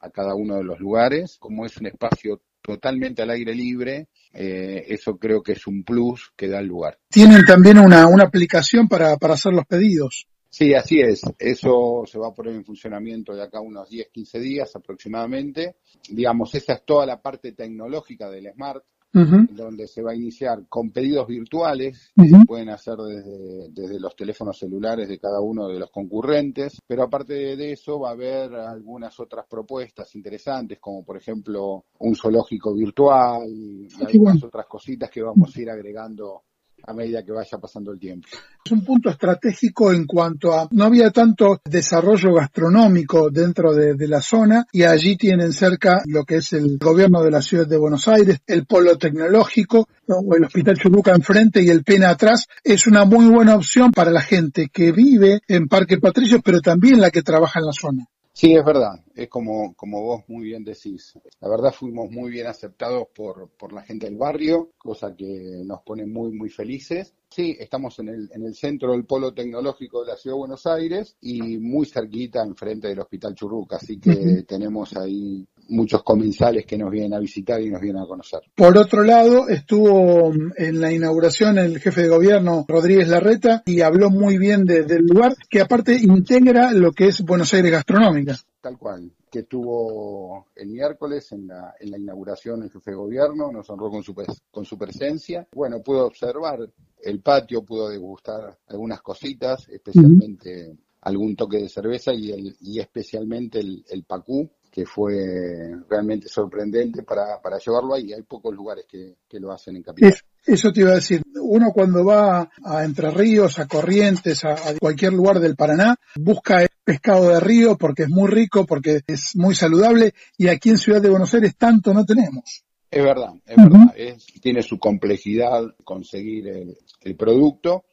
a cada uno de los lugares, como es un espacio totalmente al aire libre, eh, eso creo que es un plus que da el lugar. Tienen también una, una aplicación para, para hacer los pedidos. Sí, así es. Eso se va a poner en funcionamiento de acá unos 10, 15 días aproximadamente. Digamos, esa es toda la parte tecnológica del Smart donde se va a iniciar con pedidos virtuales, que se pueden hacer desde, desde, los teléfonos celulares de cada uno de los concurrentes, pero aparte de eso va a haber algunas otras propuestas interesantes, como por ejemplo un zoológico virtual y algunas otras cositas que vamos a ir agregando a medida que vaya pasando el tiempo. Es un punto estratégico en cuanto a no había tanto desarrollo gastronómico dentro de, la zona y allí tienen cerca lo que es el gobierno de la ciudad de Buenos Aires, el polo tecnológico, o el Hospital Chuluca enfrente y el PENA atrás. Es una muy buena opción para la gente que vive en Parque Patricios, pero también la que trabaja en la zona. Sí, es verdad, es como, como vos muy bien decís. La verdad fuimos muy bien aceptados por, por la gente del barrio, cosa que nos pone muy, muy felices. Sí, estamos en el, en el centro del polo tecnológico de la Ciudad de Buenos Aires y muy cerquita enfrente del Hospital Churruca, así que tenemos ahí muchos comensales que nos vienen a visitar y nos vienen a conocer. Por otro lado, estuvo en la inauguración el jefe de gobierno Rodríguez Larreta y habló muy bien del lugar, que aparte integra lo que es Buenos Aires Gastronómica. Tal cual, que estuvo el miércoles en la, en la inauguración el jefe de gobierno, nos honró con su, con su presencia. Bueno, pudo observar el patio, pudo degustar algunas cositas, especialmente algún toque de cerveza y, el, y especialmente el, el pacú, que fue realmente sorprendente para, para llevarlo ahí. Hay pocos lugares que, lo hacen en Capital. eso te iba a decir. Uno cuando va a Entre Ríos, a Corrientes, a, cualquier lugar del Paraná, busca pescado de río porque es muy rico, porque es muy saludable y aquí en Ciudad de Buenos Aires tanto no tenemos. Es verdad, es verdad. tiene su complejidad conseguir el, el producto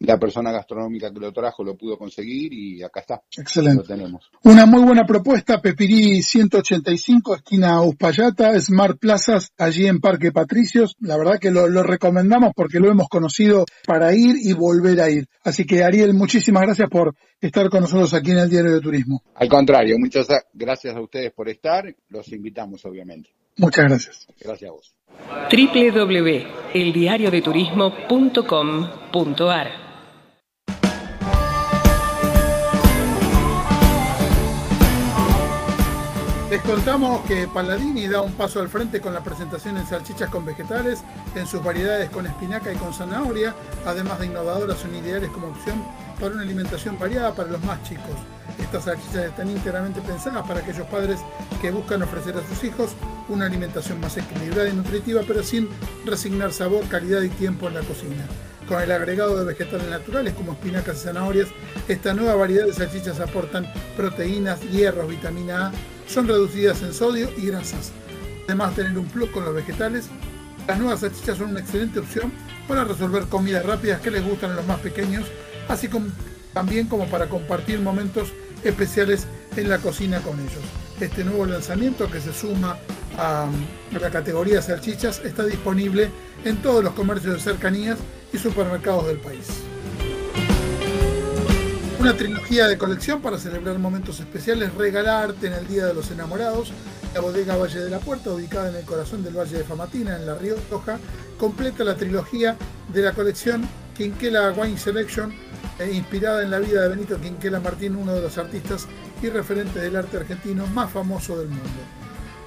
la persona gastronómica que lo trajo lo pudo conseguir y acá está. Excelente. Lo tenemos. Una muy buena propuesta, Pepirí 185, esquina Uspallata, Smart Plazas, allí en Parque Patricios. La verdad que lo, recomendamos porque lo hemos conocido para ir y volver a ir. Así que Ariel, muchísimas gracias por estar con nosotros aquí en el Diario de Turismo. Al contrario, muchas gracias a ustedes por estar. Los invitamos, obviamente. Muchas gracias. Gracias a vos www.eldiariodeturismo.com.ar Les contamos que Palladini da un paso al frente con la presentación en salchichas con vegetales, en sus variedades con espinaca y con zanahoria, además de innovadoras son ideales como opción para una alimentación variada para los más chicos. Estas salchichas están íntegramente pensadas para aquellos padres que buscan ofrecer a sus hijos una alimentación más equilibrada y nutritiva, pero sin resignar sabor, calidad y tiempo en la cocina. Con el agregado de vegetales naturales como espinacas y zanahorias, esta nueva variedad de salchichas aportan proteínas, hierros, vitamina A, son reducidas en sodio y grasas. Además de tener un plus con los vegetales, las nuevas salchichas son una excelente opción para resolver comidas rápidas que les gustan a los más pequeños, así como también como para compartir momentos especiales en la cocina con ellos. Este nuevo lanzamiento que se suma a, la categoría salchichas está disponible en todos los comercios de cercanías y supermercados del país. Una trilogía de colección para celebrar momentos especiales, regalarte en el Día de los Enamorados. La bodega Valle de la Puerta, ubicada en el corazón del Valle de Famatina, en La Rioja, completa la trilogía de la colección Quinquela Wine Selection, eh, inspirada en la vida de Benito Quinquela Martín, uno de los artistas y referentes del arte argentino más famoso del mundo.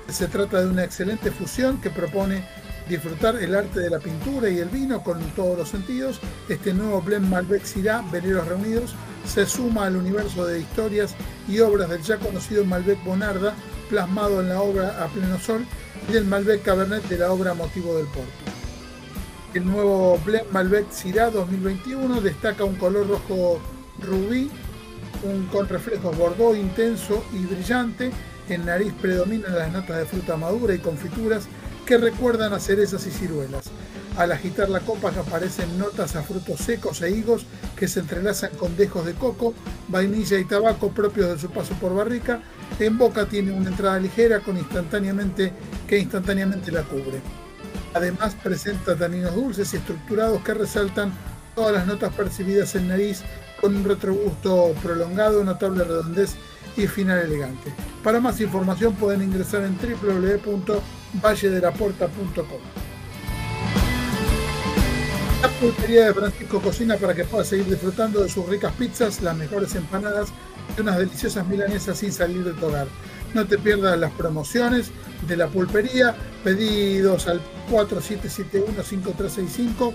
Se trata de una excelente fusión que propone disfrutar el arte de la pintura y el vino con todos los sentidos. Este nuevo blend Malbec Syrah, Veleros Reunidos, se suma al universo de historias y obras del ya conocido Malbec Bonarda, plasmado en la obra A Pleno Sol, y del Malbec Cabernet de la obra Motivo del Porto. El nuevo blend Malbec Syrah 2021 destaca un color rojo rubí, con reflejos bordeaux intenso y brillante. En nariz predominan las notas de fruta madura y confituras que recuerdan a cerezas y ciruelas. Al agitar la copa aparecen notas a frutos secos e higos que se entrelazan con dejos de coco, vainilla y tabaco propios de su paso por barrica. En boca tiene una entrada ligera con instantáneamente que instantáneamente la cubre. Además presenta taninos dulces y estructurados que resaltan todas las notas percibidas en nariz con un retrogusto prolongado, notable redondez y final elegante. Para más información pueden ingresar en www.valledelaporta.com. La pulpería de Francisco cocina para que puedas seguir disfrutando de sus ricas pizzas, las mejores empanadas y unas deliciosas milanesas sin salir de tu hogar. No te pierdas las promociones de la pulpería. Pedidos al 4771-5365,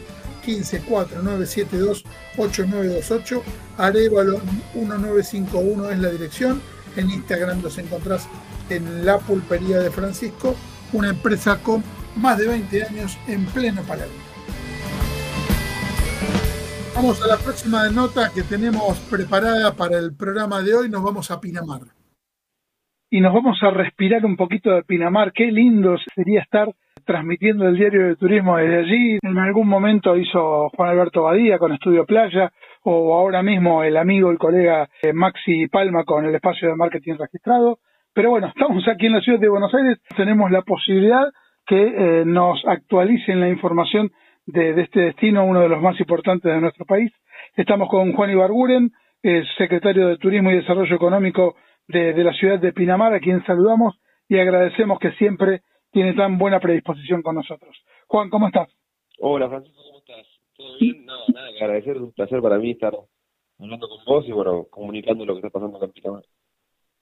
154972-8928. Arevalo 1951 es la dirección. En Instagram los encontrás en la pulpería de Francisco, una empresa con más de 20 años en pleno Palermo. Vamos a la próxima nota que tenemos preparada para el programa de hoy. Nos vamos a Pinamar y nos vamos a respirar un poquito de Pinamar. Qué lindo sería estar transmitiendo el diario de turismo desde allí. En algún momento hizo Juan Alberto Badía con Estudio Playa o ahora mismo el amigo, el colega eh, Maxi Palma con el espacio de marketing registrado. Pero bueno, estamos aquí en la ciudad de Buenos Aires, tenemos la posibilidad que eh, nos actualicen la información de, de, este destino, uno de los más importantes de nuestro país. Estamos con Juan Ibarguren, el secretario de Turismo y Desarrollo Económico de, la ciudad de Pinamar, a quien saludamos y agradecemos que siempre tiene tan buena predisposición con nosotros. Juan, ¿cómo estás? Hola, Francisco, ¿cómo estás? ¿Todo bien? No, nada, que agradecer, es un placer para mí estar hablando con vos y, bueno, comunicando lo que está pasando acá en Pinamar.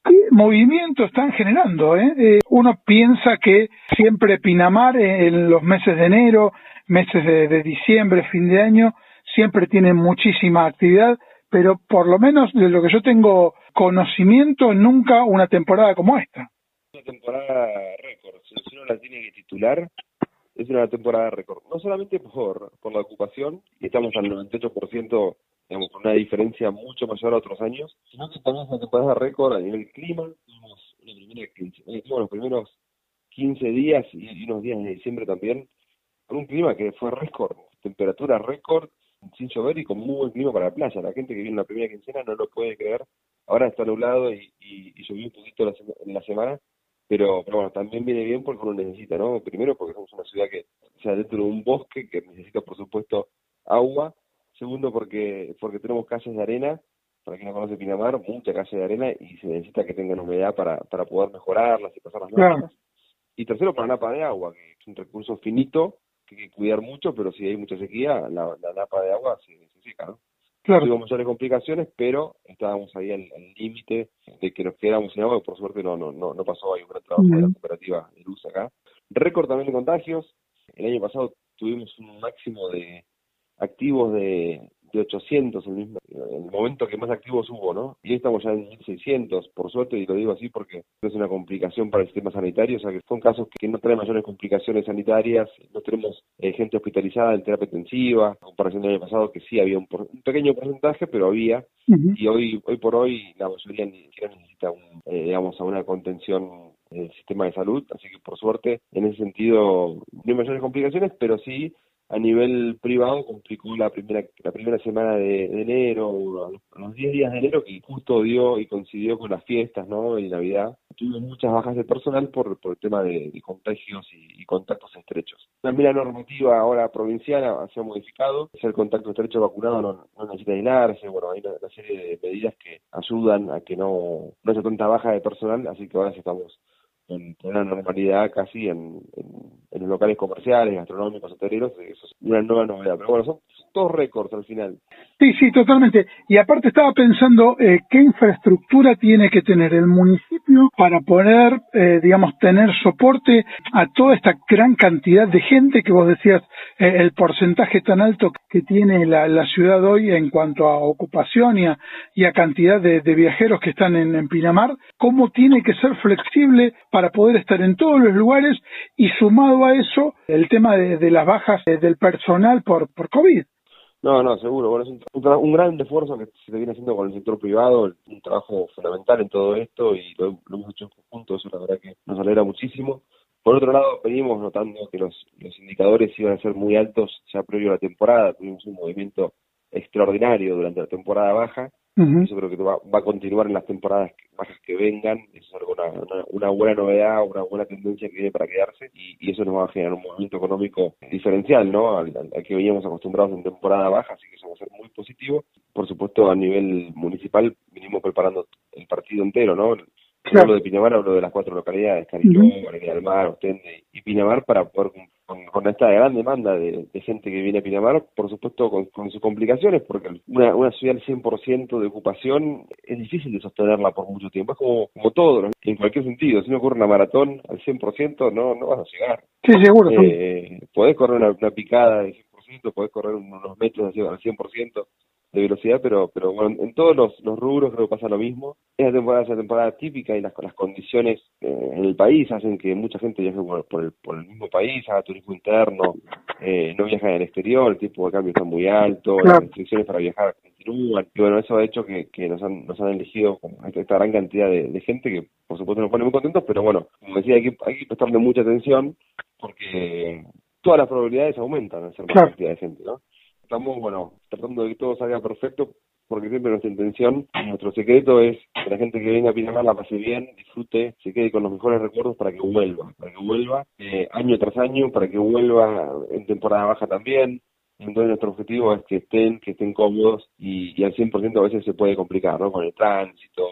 ¿Qué movimiento están generando? Eh? eh uno piensa que siempre Pinamar en los meses de enero, meses de, diciembre, fin de año, siempre tiene muchísima actividad, pero por lo menos de lo que yo tengo conocimiento, nunca una temporada como esta. Una temporada récord, si uno la tiene que titular, es una temporada récord. No solamente por, por la ocupación, y estamos al 98%, digamos, con una diferencia mucho mayor a otros años, sino que también es una temporada récord a nivel clima. Tuvimos, eh, los primeros 15 días y unos días de diciembre también, con un clima que fue récord, temperatura récord, sin llover y con muy buen clima para la playa. La gente que viene en la primera quincena no lo puede creer. Ahora está nublado y, y, y llovió un poquito en la semana, pero, pero bueno, también viene bien porque uno necesita, ¿no? Primero porque somos una ciudad que, o sea, dentro de un bosque que necesita, por supuesto, agua. Segundo porque, porque tenemos calles de arena, para quien no conoce Pinamar, mucha calle de arena y se necesita que tengan humedad para, para poder mejorarlas y pasar las noches. Y tercero, para napa de agua, que es un recurso finito que hay que cuidar mucho, pero si hay mucha sequía, la, la napa de agua se, seca, ¿no? Claro. Tuvimos mayores complicaciones, pero estábamos ahí al límite de que nos quedáramos sin agua, por suerte no no no, no pasó, hay un gran trabajo de la cooperativa de luz acá. Récord también de contagios, el año pasado tuvimos un máximo de activos de, de 800 el mismo el momento que más activos hubo, ¿no? Y hoy estamos ya en 1600, por suerte, y lo digo así porque es una complicación para el sistema sanitario, o sea que son casos que no traen mayores complicaciones sanitarias, no tenemos eh, gente hospitalizada en terapia intensiva, en comparación del año pasado que sí había un, pequeño porcentaje, pero había, y hoy hoy por hoy la mayoría ni siquiera necesita un, eh, digamos, a una contención del sistema de salud, así que por suerte, en ese sentido, no hay mayores complicaciones, pero sí a nivel privado complicó la primera la primera semana de, enero, a los 10 días de enero que justo dio y coincidió con las fiestas, ¿no? Y Navidad. Tuve muchas bajas de personal por, por el tema de, contagios y, contactos estrechos. También la normativa ahora provincial ha modificado, es el contacto estrecho vacunado no, no necesita aislarse, bueno, hay una, serie de medidas que ayudan a que no, no haya tanta baja de personal, así que ahora estamos en una normalidad casi en, en, locales comerciales, gastronómicos, hoteleros, eso es una nueva novedad. Pero bueno, son, todos récords al final. Sí, sí, totalmente. Y aparte estaba pensando eh, qué infraestructura tiene que tener el municipio para poder, eh, digamos, tener soporte a toda esta gran cantidad de gente que vos decías, eh, el porcentaje tan alto que tiene la, la, ciudad hoy en cuanto a ocupación y a, y a cantidad de, de, viajeros que están en, en Pinamar, cómo tiene que ser flexible para poder estar en todos los lugares y sumado a eso el tema de, las bajas del personal por, por COVID. No, no, seguro. Bueno, es un, gran esfuerzo que se viene haciendo con el sector privado, un trabajo fundamental en todo esto y lo, hemos hecho conjunto, eso la verdad que nos alegra muchísimo. Por otro lado, venimos notando que los, los indicadores iban a ser muy altos ya previo a la temporada, tuvimos un movimiento extraordinario durante la temporada baja eso creo que va, a continuar en las temporadas bajas que vengan. Es una, una, buena novedad, una buena tendencia que viene para quedarse y, eso nos va a generar un movimiento económico diferencial, ¿no? Al, que veníamos acostumbrados en temporada baja, así que eso va a ser muy positivo. Por supuesto, a nivel municipal vinimos preparando el partido entero, ¿no? Claro. Hablo de Pinamar, hablo de las cuatro localidades, Cariló, uh del Mar, Ostende y Pinamar, para poder con, esta gran demanda de, gente que viene a Pinamar, por supuesto con, sus complicaciones, porque una, una ciudad al 100% de ocupación es difícil de sostenerla por mucho tiempo, es como, como todo, en cualquier sentido, si no ocurre una maratón al 100% no, no vas a llegar. Sí, seguro. Eh, podés correr una, una picada del 100%, podés correr unos metros al 100%, de velocidad, pero pero bueno, en todos los, los rubros creo que pasa lo mismo. Esta temporada es una temporada típica y las, las condiciones eh, en el país hacen que mucha gente viaje por, el, por el mismo país, haga turismo interno, eh, no viaja en el exterior, el tipo de cambio está muy alto, las restricciones para viajar continúan. Y bueno, eso ha hecho que, que nos, han, nos han elegido esta, gran cantidad de, gente que por supuesto nos pone muy contentos, pero bueno, como decía, hay que, hay que prestarle mucha atención porque todas las probabilidades aumentan al ser más cantidad de gente, ¿no? Estamos, bueno, tratando de que todo salga perfecto, porque siempre nuestra intención, nuestro secreto es que la gente que venga a Pinamar la pase bien, disfrute, se quede con los mejores recuerdos para que vuelva, para que vuelva eh, año tras año, para que vuelva en temporada baja también. Entonces nuestro objetivo es que estén, que estén cómodos y, al 100% a veces se puede complicar, ¿no? Con el tránsito,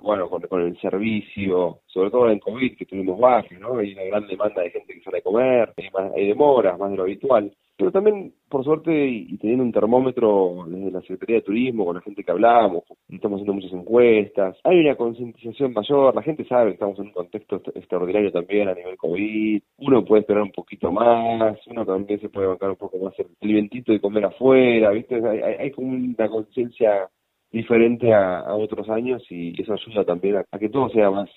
bueno, con, con, el servicio, sobre todo en COVID que tuvimos bajas, ¿no? Hay una gran demanda de gente que sale a comer, hay, más, hay demoras, más de lo habitual pero también, por suerte, y, teniendo un termómetro desde la Secretaría de Turismo, con la gente que hablamos, estamos haciendo muchas encuestas, hay una concientización mayor, la gente sabe que estamos en un contexto extraordinario también a nivel COVID, uno puede esperar un poquito más, uno también se puede bancar un poco más el alimentito y comer afuera, ¿viste? Hay, hay, como una conciencia diferente a, otros años y eso ayuda también a que todo sea más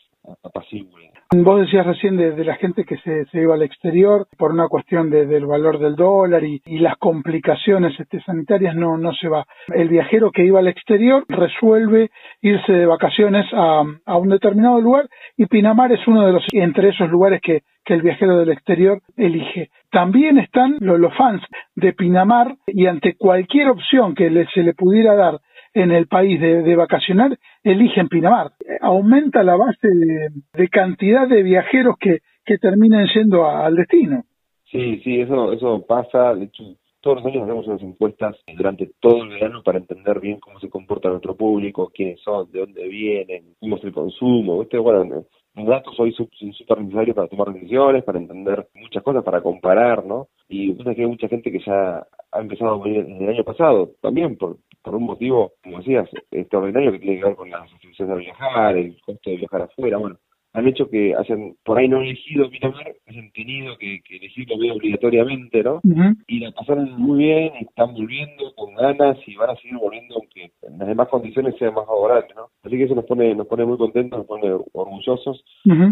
apacible. Vos decías recién de, la gente que se, se, iba al exterior por una cuestión del valor del dólar y, las complicaciones este, sanitarias, no, no se va. El viajero que iba al exterior resuelve irse de vacaciones a, a un determinado lugar y Pinamar es uno de los entre esos lugares que, que el viajero del exterior elige. También están los, los fans de Pinamar y ante cualquier opción que le, se le pudiera dar en el país de, vacacionar eligen Pinamar. Aumenta la base de, cantidad de viajeros que, que terminan yendo al destino. Sí, sí, eso, eso pasa. De hecho, todos los años hacemos unas encuestas durante todo el verano para entender bien cómo se comporta nuestro público, quiénes son, de dónde vienen, cómo es el consumo. ¿viste? Bueno, los datos hoy son súper necesarios para tomar decisiones, para entender muchas cosas, para comparar, ¿no? Y que hay mucha gente que ya ha empezado a venir desde el año pasado, también por, por un motivo, como decías, extraordinario que tiene que ver con las restricciones de viajar, el costo de viajar afuera, bueno, han hecho que hayan por ahí no elegido Pinamar, hayan tenido que, que elegirlo obligatoriamente, ¿no? Y la pasaron muy bien, y están volviendo con ganas y van a seguir volviendo aunque las demás condiciones sean más favorables, ¿no? Así que eso nos pone nos pone muy contentos, nos pone orgullosos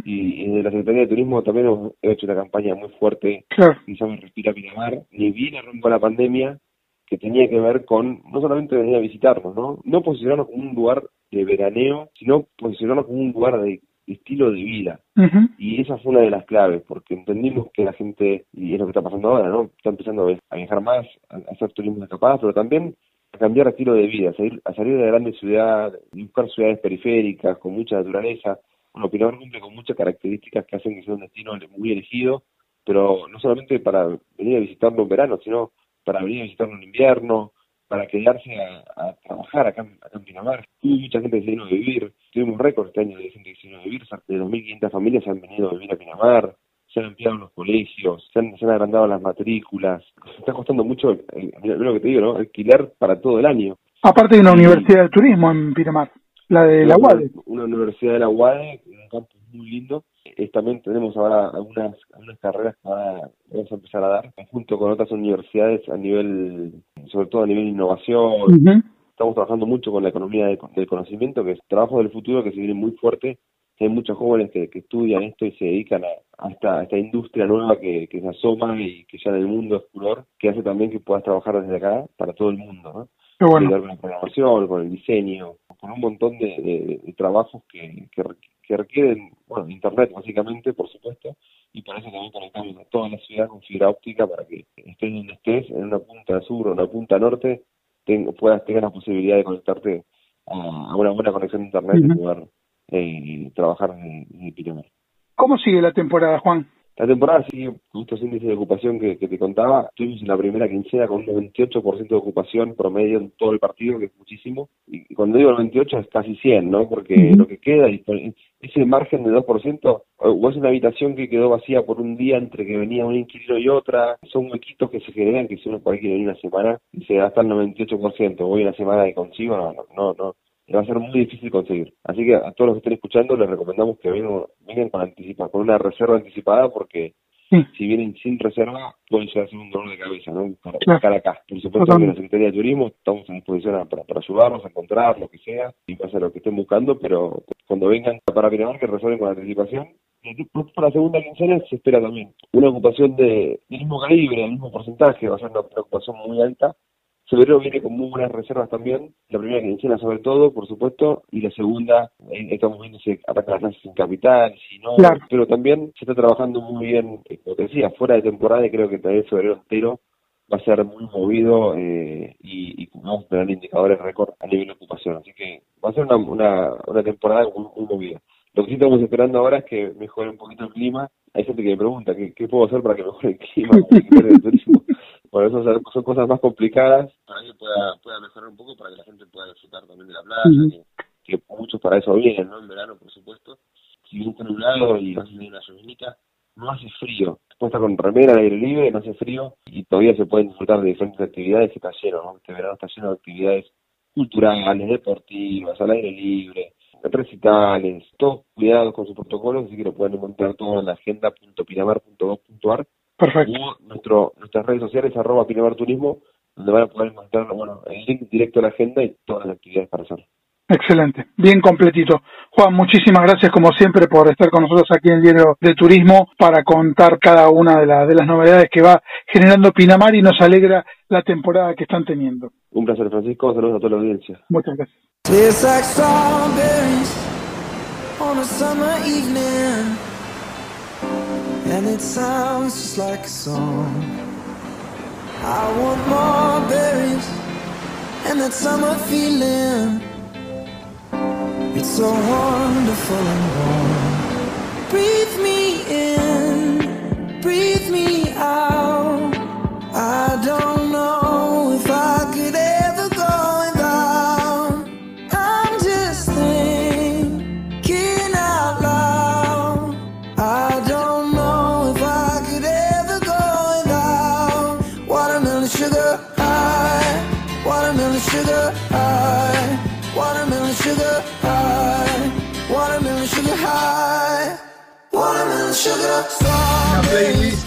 y, desde la Secretaría de Turismo también hemos hecho una campaña muy fuerte claro. y se Respira Pinamar, ni bien arrancó la pandemia, que tenía que ver con no solamente venir a visitarnos, ¿no? No posicionarnos como un lugar de veraneo, sino posicionarnos como un lugar de estilo de vida. Y esa fue una de las claves, porque entendimos que la gente, y es lo que está pasando ahora, ¿no? Está empezando a viajar más, a hacer turismo de escapadas, pero también a cambiar estilo de vida, a salir, a salir de la grande ciudad, buscar ciudades periféricas con mucha naturaleza. Bueno, Pinamar cumple con muchas características que hacen que sea un destino muy elegido, pero no solamente para venir a visitarlo en verano, sino para venir a visitarlo en invierno, para quedarse a, trabajar acá, en Pinamar. Tuve mucha gente que se vino a vivir, tuvimos récord este año de gente que se vino a vivir, de 2.500 familias se han venido a vivir a Pinamar, se han ampliado los colegios, se han, agrandado las matrículas, está costando mucho, eh, lo que te digo, ¿no? alquilar para todo el año. Aparte de una universidad de turismo en Pinamar, la de la UADE. Una, universidad de la UADE, un campus muy lindo, también tenemos ahora algunas, algunas carreras que vamos a empezar a dar junto con otras universidades a nivel, sobre todo a nivel de innovación. Estamos trabajando mucho con la economía del conocimiento, que es trabajo del futuro que se viene muy fuerte. Hay muchos jóvenes que, estudian esto y se dedican a, esta, esta, industria nueva que, se asoma y que ya en el mundo es color, que hace también que puedas trabajar desde acá para todo el mundo, ¿no? Con la programación, con el diseño, con un montón de, trabajos que, que, que requieren, bueno, internet básicamente, por supuesto, y para eso también conectamos a toda la ciudad con fibra óptica para que estés donde estés, en una punta sur o una punta norte, puedas tener la posibilidad de conectarte a, una buena conexión de internet y poder eh, trabajar en, en el ¿Cómo sigue la temporada, Juan? La temporada sigue con estos índices de ocupación que, te contaba. Estuvimos en la primera quincena con un 98% de ocupación promedio en todo el partido, que es muchísimo. Y cuando digo el 28 es casi 100, ¿no? Porque lo que queda, ese margen de 2%, o es una habitación que quedó vacía por un día entre que venía un inquilino y otra, son huequitos que se generan que si uno por ahí quiere venir una semana y se gasta el 98%, voy una semana de consigo, no, no, no, va a ser muy difícil conseguir. Así que a todos los que estén escuchando les recomendamos que vengan, vengan con anticipa, con una reserva anticipada porque si vienen sin reserva pueden llegar a ser un dolor de cabeza, ¿no? Para buscar acá. Por supuesto que la Secretaría de Turismo estamos a disposición para, para ayudarlos a encontrar lo que sea y hacer lo que estén buscando, pero cuando vengan para Pinamar que resuelven con anticipación para la segunda quincena se espera también una ocupación de, del mismo calibre, del mismo porcentaje, va a ser una ocupación muy alta, Febrero viene con muy buenas reservas también, la primera quincena sobre todo, por supuesto, y la segunda, eh, estamos viendo si ataca las clases en capital, si no, pero también se está trabajando muy bien, eh, como te decía, fuera de temporada y creo que también febrero entero va a ser muy movido eh, y, y, vamos a tener indicadores récord a nivel de ocupación, así que va a ser una, una, una temporada muy, movida. Lo que sí estamos esperando ahora es que mejore un poquito el clima. Hay gente que me pregunta, ¿qué, qué puedo hacer para que mejore el clima? Por eso son cosas más complicadas para que pueda, pueda mejorar un poco, para que la gente pueda disfrutar también de la playa, que, muchos para eso vienen, ¿no? En verano, por supuesto. Si bien está nublado y va a una llovinita, no hace frío. Puede estar con remera al aire libre, no hace frío y todavía se pueden disfrutar de diferentes actividades que está lleno, ¿no? Este verano está lleno de actividades culturales, deportivas, al aire libre, recitales, todos cuidados con sus protocolos, así que lo pueden encontrar todo en la agenda.pinamar.gov.ar Perfecto. Y nuestro, nuestras redes sociales, arroba Pinamar Turismo, donde van a poder encontrar bueno, el link directo a la agenda y todas las actividades para hacer. Excelente, bien completito. Juan, muchísimas gracias como siempre por estar con nosotros aquí en el Diario de Turismo para contar cada una de, de las novedades que va generando Pinamar y nos alegra la temporada que están teniendo. Un placer, Francisco. Saludos a toda la audiencia. Muchas gracias. And it sounds just like a song. I want more berries and that summer feeling. It's so wonderful and warm. Breathe me in, breathe me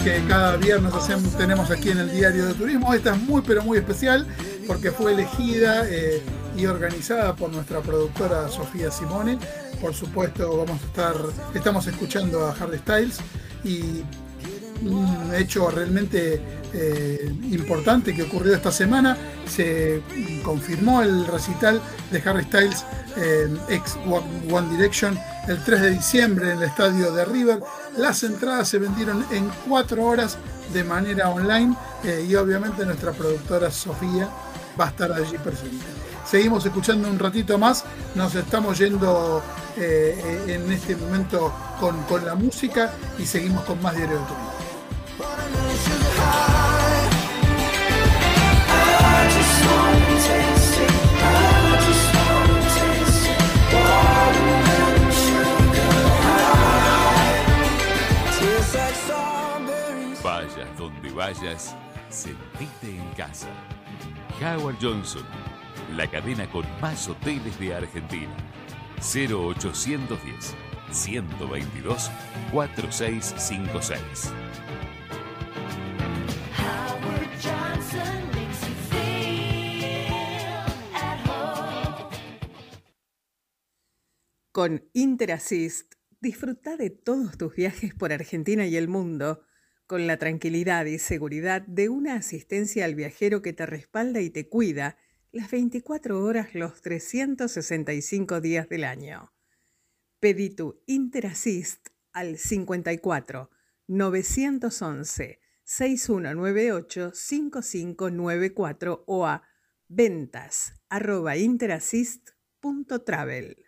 que cada viernes hacemos, tenemos aquí en el Diario de Turismo. Esta es muy pero muy especial porque fue elegida eh, y organizada por nuestra productora Sofía Simone. Por supuesto, vamos a estar, estamos escuchando a Harry Styles y un hecho realmente eh, importante que ocurrió esta semana. Se confirmó el recital de Harry Styles ex One Direction el 3 de diciembre en el estadio de River. Las entradas se vendieron en cuatro horas de manera online eh, y obviamente nuestra productora Sofía va a estar allí presente. Seguimos escuchando un ratito más, nos estamos yendo eh, en este momento con, con, la música y seguimos con más Diario de Turismo. Vayas donde vayas, sentite en casa. Howard Johnson, la cadena con más hoteles de Argentina. 0810 122 4656. Con Interassist, disfruta de todos tus viajes por Argentina y el mundo con la tranquilidad y seguridad de una asistencia al viajero que te respalda y te cuida las 24 horas los 365 días del año. Pedí tu Interassist al 54 911 6198 5594 o a ventas arroba interassist.travel.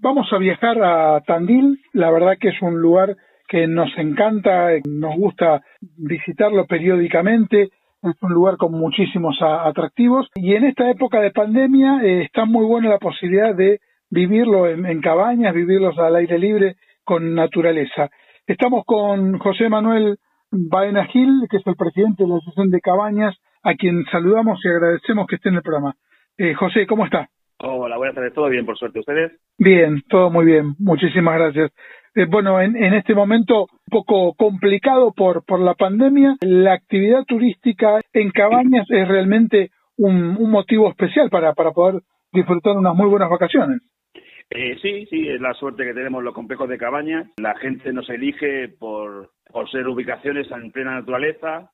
Vamos a viajar a Tandil. La verdad que es un lugar que nos encanta, nos gusta visitarlo periódicamente, es un lugar con muchísimos atractivos y en esta época de pandemia eh, está muy buena la posibilidad de vivirlo en, cabañas, vivirlos al aire libre con naturaleza. Estamos con José Manuel Baena Gil, que es el presidente de la Asociación de Cabañas, a quien saludamos y agradecemos que esté en el programa. Eh, José, ¿cómo está? Hola, buenas tardes, todo bien, por suerte. ¿Ustedes? Bien, todo muy bien, muchísimas gracias. Eh, bueno, en, este momento un poco complicado por, por la pandemia, la actividad turística en cabañas es realmente un, motivo especial para, para poder disfrutar unas muy buenas vacaciones. Eh, sí, sí, es la suerte que tenemos los complejos de cabañas. La gente nos elige por, por ser ubicaciones en plena naturaleza,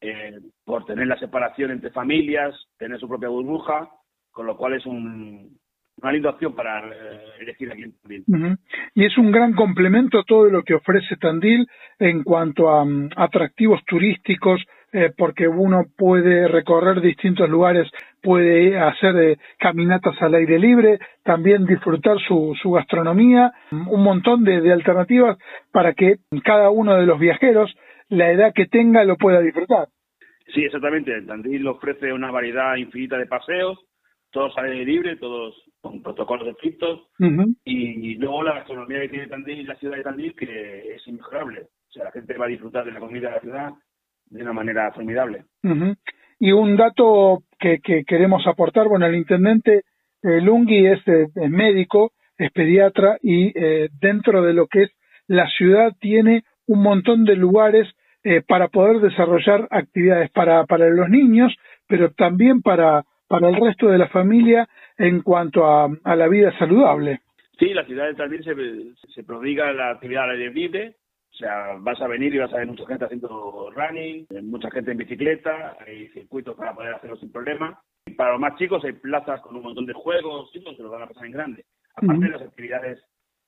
eh, por tener la separación entre familias, tener su propia burbuja, con lo cual es un, una linda opción para eh, elegir aquí en Tandil. Y es un gran complemento todo lo que ofrece Tandil en cuanto a mm, atractivos turísticos, eh, porque uno puede recorrer distintos lugares, puede hacer eh, caminatas al aire libre, también disfrutar su, su gastronomía, un montón de, de alternativas para que cada uno de los viajeros, la edad que tenga, lo pueda disfrutar. Sí, exactamente. Tandil ofrece una variedad infinita de paseos, todos al aire libre, todos con protocolos estrictos y, luego la gastronomía que tiene Tandil, la ciudad de Tandil, que es inmejorable. O sea, la gente va a disfrutar de la comida de la ciudad de una manera formidable. Y un dato que, que, queremos aportar, bueno, el intendente eh, Lungi es, médico, es pediatra y eh, dentro de lo que es la ciudad tiene un montón de lugares eh, para poder desarrollar actividades para, para los niños, pero también para, para el resto de la familia en cuanto a, la vida saludable. Sí, la ciudad de Tandil se, se prodiga la actividad al aire libre, o sea, vas a venir y vas a ver mucha gente haciendo running, mucha gente en bicicleta, hay circuitos para poder hacerlo sin problema. Y para los más chicos hay plazas con un montón de juegos, chicos, que lo van a pasar en grande. Aparte de las actividades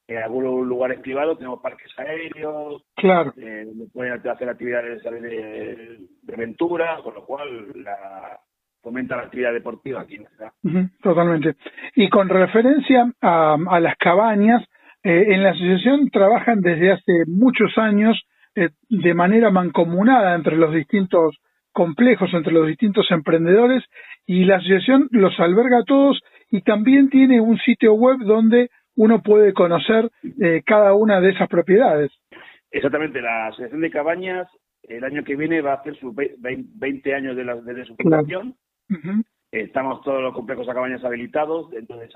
en algunos lugares privados tenemos parques aéreos, claro. Eh, pueden hacer actividades de, de aventura, con lo cual la, fomenta la actividad deportiva aquí en la ciudad. totalmente. Y con referencia a, las cabañas, eh, en la asociación trabajan desde hace muchos años eh, de manera mancomunada entre los distintos complejos, entre los distintos emprendedores, y la asociación los alberga a todos y también tiene un sitio web donde uno puede conocer eh, cada una de esas propiedades. Exactamente, la Asociación de Cabañas el año que viene va a hacer sus 20 años de, la, desde su fundación. Estamos todos los complejos a cabañas habilitados dentro de,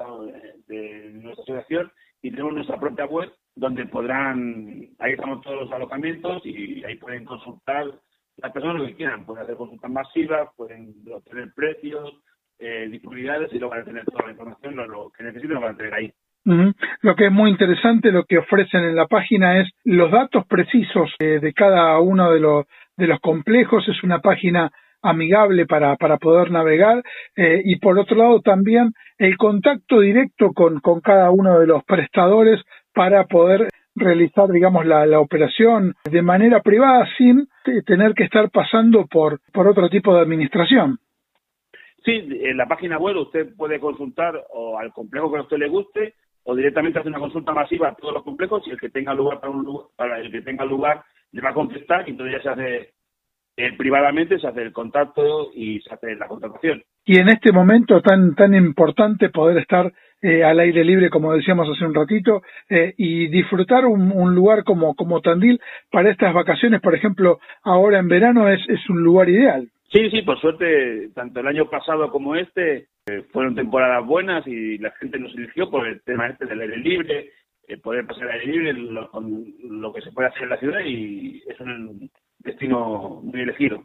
de, nuestra asociación y tenemos nuestra propia web donde podrán, ahí estamos todos los alojamientos y ahí pueden consultar las personas lo que quieran, pueden hacer consultas masivas, pueden obtener precios, eh, disponibilidades y lo van a tener toda la información, lo, que necesiten lo van a tener ahí. Lo que es muy interesante, lo que ofrecen en la página es los datos precisos eh, de cada uno de los, de los complejos. Es una página amigable para, para poder navegar eh, y por otro lado también el contacto directo con, con cada uno de los prestadores para poder realizar, digamos, la, la operación de manera privada sin tener que estar pasando por, por otro tipo de administración. Sí, en la página web usted puede consultar o al complejo que a usted le guste o directamente hacer una consulta masiva a todos los complejos y el que tenga lugar para un lugar, para el que tenga lugar le va a contestar y entonces ya se hace eh, privadamente se hace el contacto y se hace la contratación. Y en este momento tan tan importante poder estar eh, al aire libre, como decíamos hace un ratito, eh, y disfrutar un, lugar como, como Tandil para estas vacaciones, por ejemplo, ahora en verano es, es un lugar ideal. Sí, sí, por suerte, tanto el año pasado como este, fueron temporadas buenas y la gente nos eligió por el tema este del aire libre, poder pasar al aire libre, lo, con lo que se puede hacer en la ciudad y es un, destino muy elegido.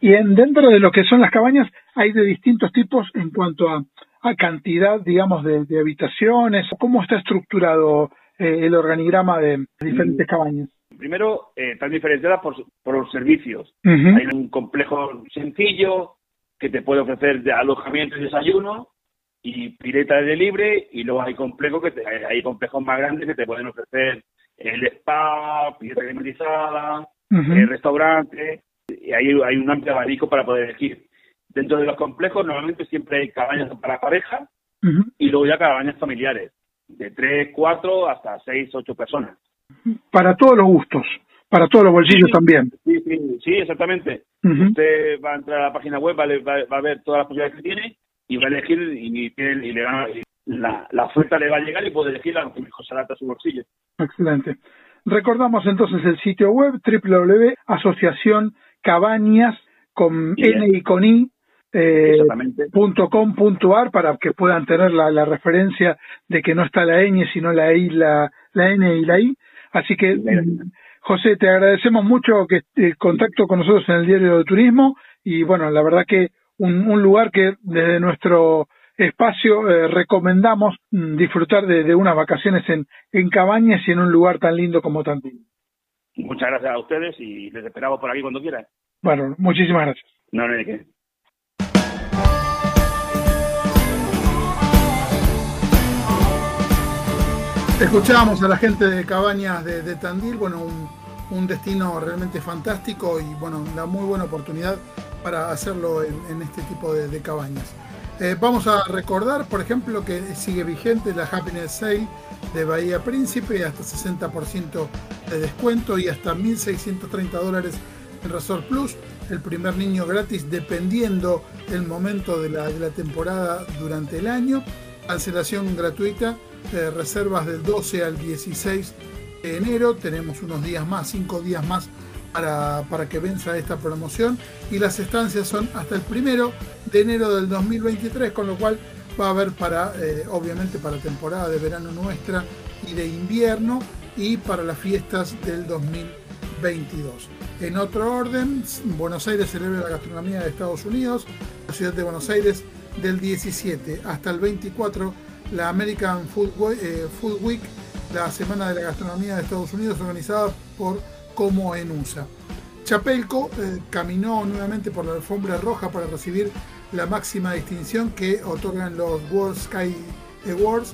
Y en, dentro de lo que son las cabañas hay de distintos tipos en cuanto a, a cantidad, digamos, de, habitaciones. ¿Cómo está estructurado eh, el organigrama de diferentes cabañas? Primero, eh, están diferenciadas por, por los servicios. Hay un complejo sencillo que te puede ofrecer de alojamiento y desayuno y pileta de libre y luego hay complejos que hay complejos más grandes que te pueden ofrecer el spa, pileta climatizada, el restaurante, y ahí hay un amplio abanico para poder elegir. Dentro de los complejos normalmente siempre hay cabañas para pareja y luego ya cabañas familiares, de tres, cuatro hasta seis, ocho personas. Para todos los gustos, para todos los bolsillos también. Sí, sí, sí, exactamente. Usted va a entrar a la página web, va, va, a ver todas las posibilidades que tiene y va a elegir y, y le va, la, la oferta le va a llegar y puede elegir la que mejor se adapta a su bolsillo. Excelente. Recordamos entonces el sitio web www.asociacioncabañas con N y con I eh, para que puedan tener la, referencia de que no está la ñ sino la I, la, la N y la I. Así que, José, te agradecemos mucho que el contacto con nosotros en el Diario de Turismo y bueno, la verdad que un, un lugar que desde nuestro espacio eh, recomendamos mm, disfrutar de, unas vacaciones en, en cabañas y en un lugar tan lindo como Tandil. Muchas gracias a ustedes y les esperamos por aquí cuando quieran. Bueno, muchísimas gracias. No, no hay qué. Escuchábamos a la gente de Cabañas de, Tandil, bueno, un, destino realmente fantástico y bueno, una muy buena oportunidad para hacerlo en, este tipo de cabañas. Eh, vamos a recordar, por ejemplo, que sigue vigente la Happiness Sale de Bahía Príncipe, hasta 60% de descuento y hasta 1.630 dólares en Resort Plus. El primer niño gratis dependiendo el momento de la, temporada durante el año. Cancelación gratuita, reservas del 12 al 16 de enero. Tenemos unos días más, 5 días más para, que venza esta promoción y las estancias son hasta el primero de enero del 2023, con lo cual va a haber para, eh, obviamente, para temporada de verano nuestra y de invierno y para las fiestas del 2022. En otro orden, Buenos Aires celebra la gastronomía de Estados Unidos, la ciudad de Buenos Aires del 17 hasta el 24, la American Food eh, Week, la Semana de la Gastronomía de Estados Unidos organizada por como en USA. Chapelco eh, caminó nuevamente por la alfombra roja para recibir la máxima distinción que otorgan los World Sky Awards,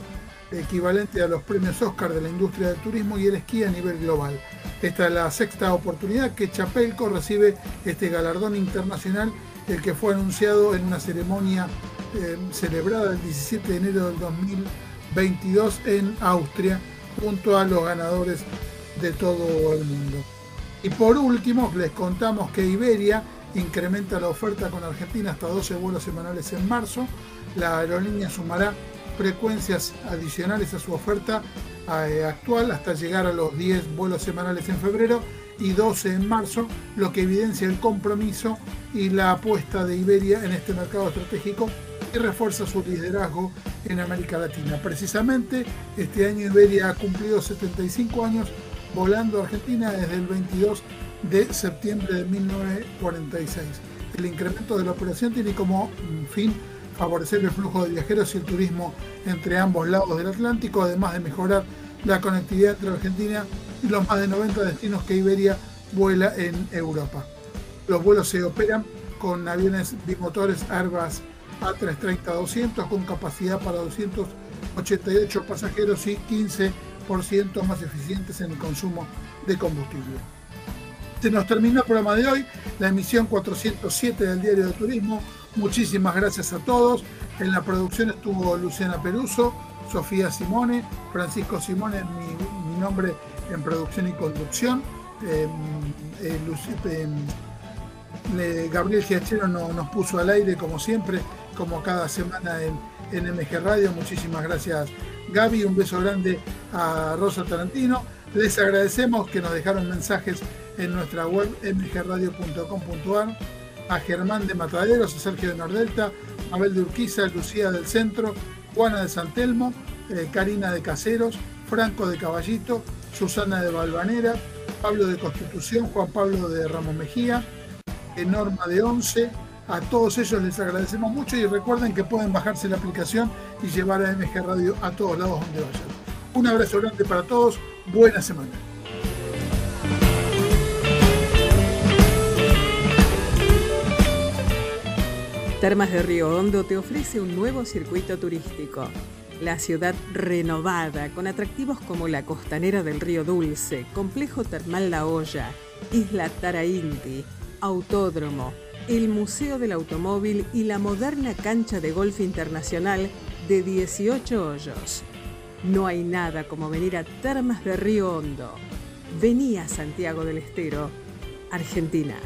equivalente a los premios Oscar de la industria del turismo y el esquí a nivel global. Esta es la sexta oportunidad que Chapelco recibe este galardón internacional, el que fue anunciado en una ceremonia eh, celebrada el 17 de enero del 2022 en Austria, junto a los ganadores de todo el mundo. Y por último, les contamos que Iberia incrementa la oferta con Argentina hasta 12 vuelos semanales en marzo. La aerolínea sumará frecuencias adicionales a su oferta eh, actual hasta llegar a los 10 vuelos semanales en febrero y 12 en marzo, lo que evidencia el compromiso y la apuesta de Iberia en este mercado estratégico y refuerza su liderazgo en América Latina. Precisamente este año Iberia ha cumplido 75 años volando a Argentina desde el 22 de septiembre de 1946. El incremento de la operación tiene como fin favorecer el flujo de viajeros y el turismo entre ambos lados del Atlántico, además de mejorar la conectividad entre Argentina y los más de 90 destinos que Iberia vuela en Europa. Los vuelos se operan con aviones bimotores Airbus A330-200 con capacidad para 288 pasajeros y 15% más eficientes en el consumo de combustible. Se nos terminó el programa de hoy, la emisión 407 del Diario de Turismo. Muchísimas gracias a todos. En la producción estuvo Luciana Peruso, Sofía Simone, Francisco Simone, mi, nombre en producción y conducción. Eh, eh, eh, Gabriel Giachero nos puso al aire como siempre, como cada semana en, en MG Radio. Muchísimas gracias Gaby, un beso grande a Rosa Tarantino. Les agradecemos que nos dejaron mensajes en nuestra web mgradio.com.ar a Germán de Mataderos, a Sergio de Nordelta, Abel de Urquiza, Lucía del Centro, Juana de Santelmo, Karina de Caseros, Franco de Caballito, Susana de Balvanera, Pablo de Constitución, Juan Pablo de Ramos Mejía, Norma de Once. A todos ellos les agradecemos mucho y recuerden que pueden bajarse la aplicación y llevar a MG Radio a todos lados donde vayan. Un abrazo grande para todos, buena semana. Termas de Río Hondo te ofrece un nuevo circuito turístico la ciudad renovada, con atractivos como la costanera del Río Dulce, Complejo Termal La Hoya, Isla Tarainti, Autódromo, el Museo del Automóvil y la moderna cancha de golf internacional de 18 hoyos. No hay nada como venir a Termas de Río Hondo. Vení a Santiago del Estero, Argentina.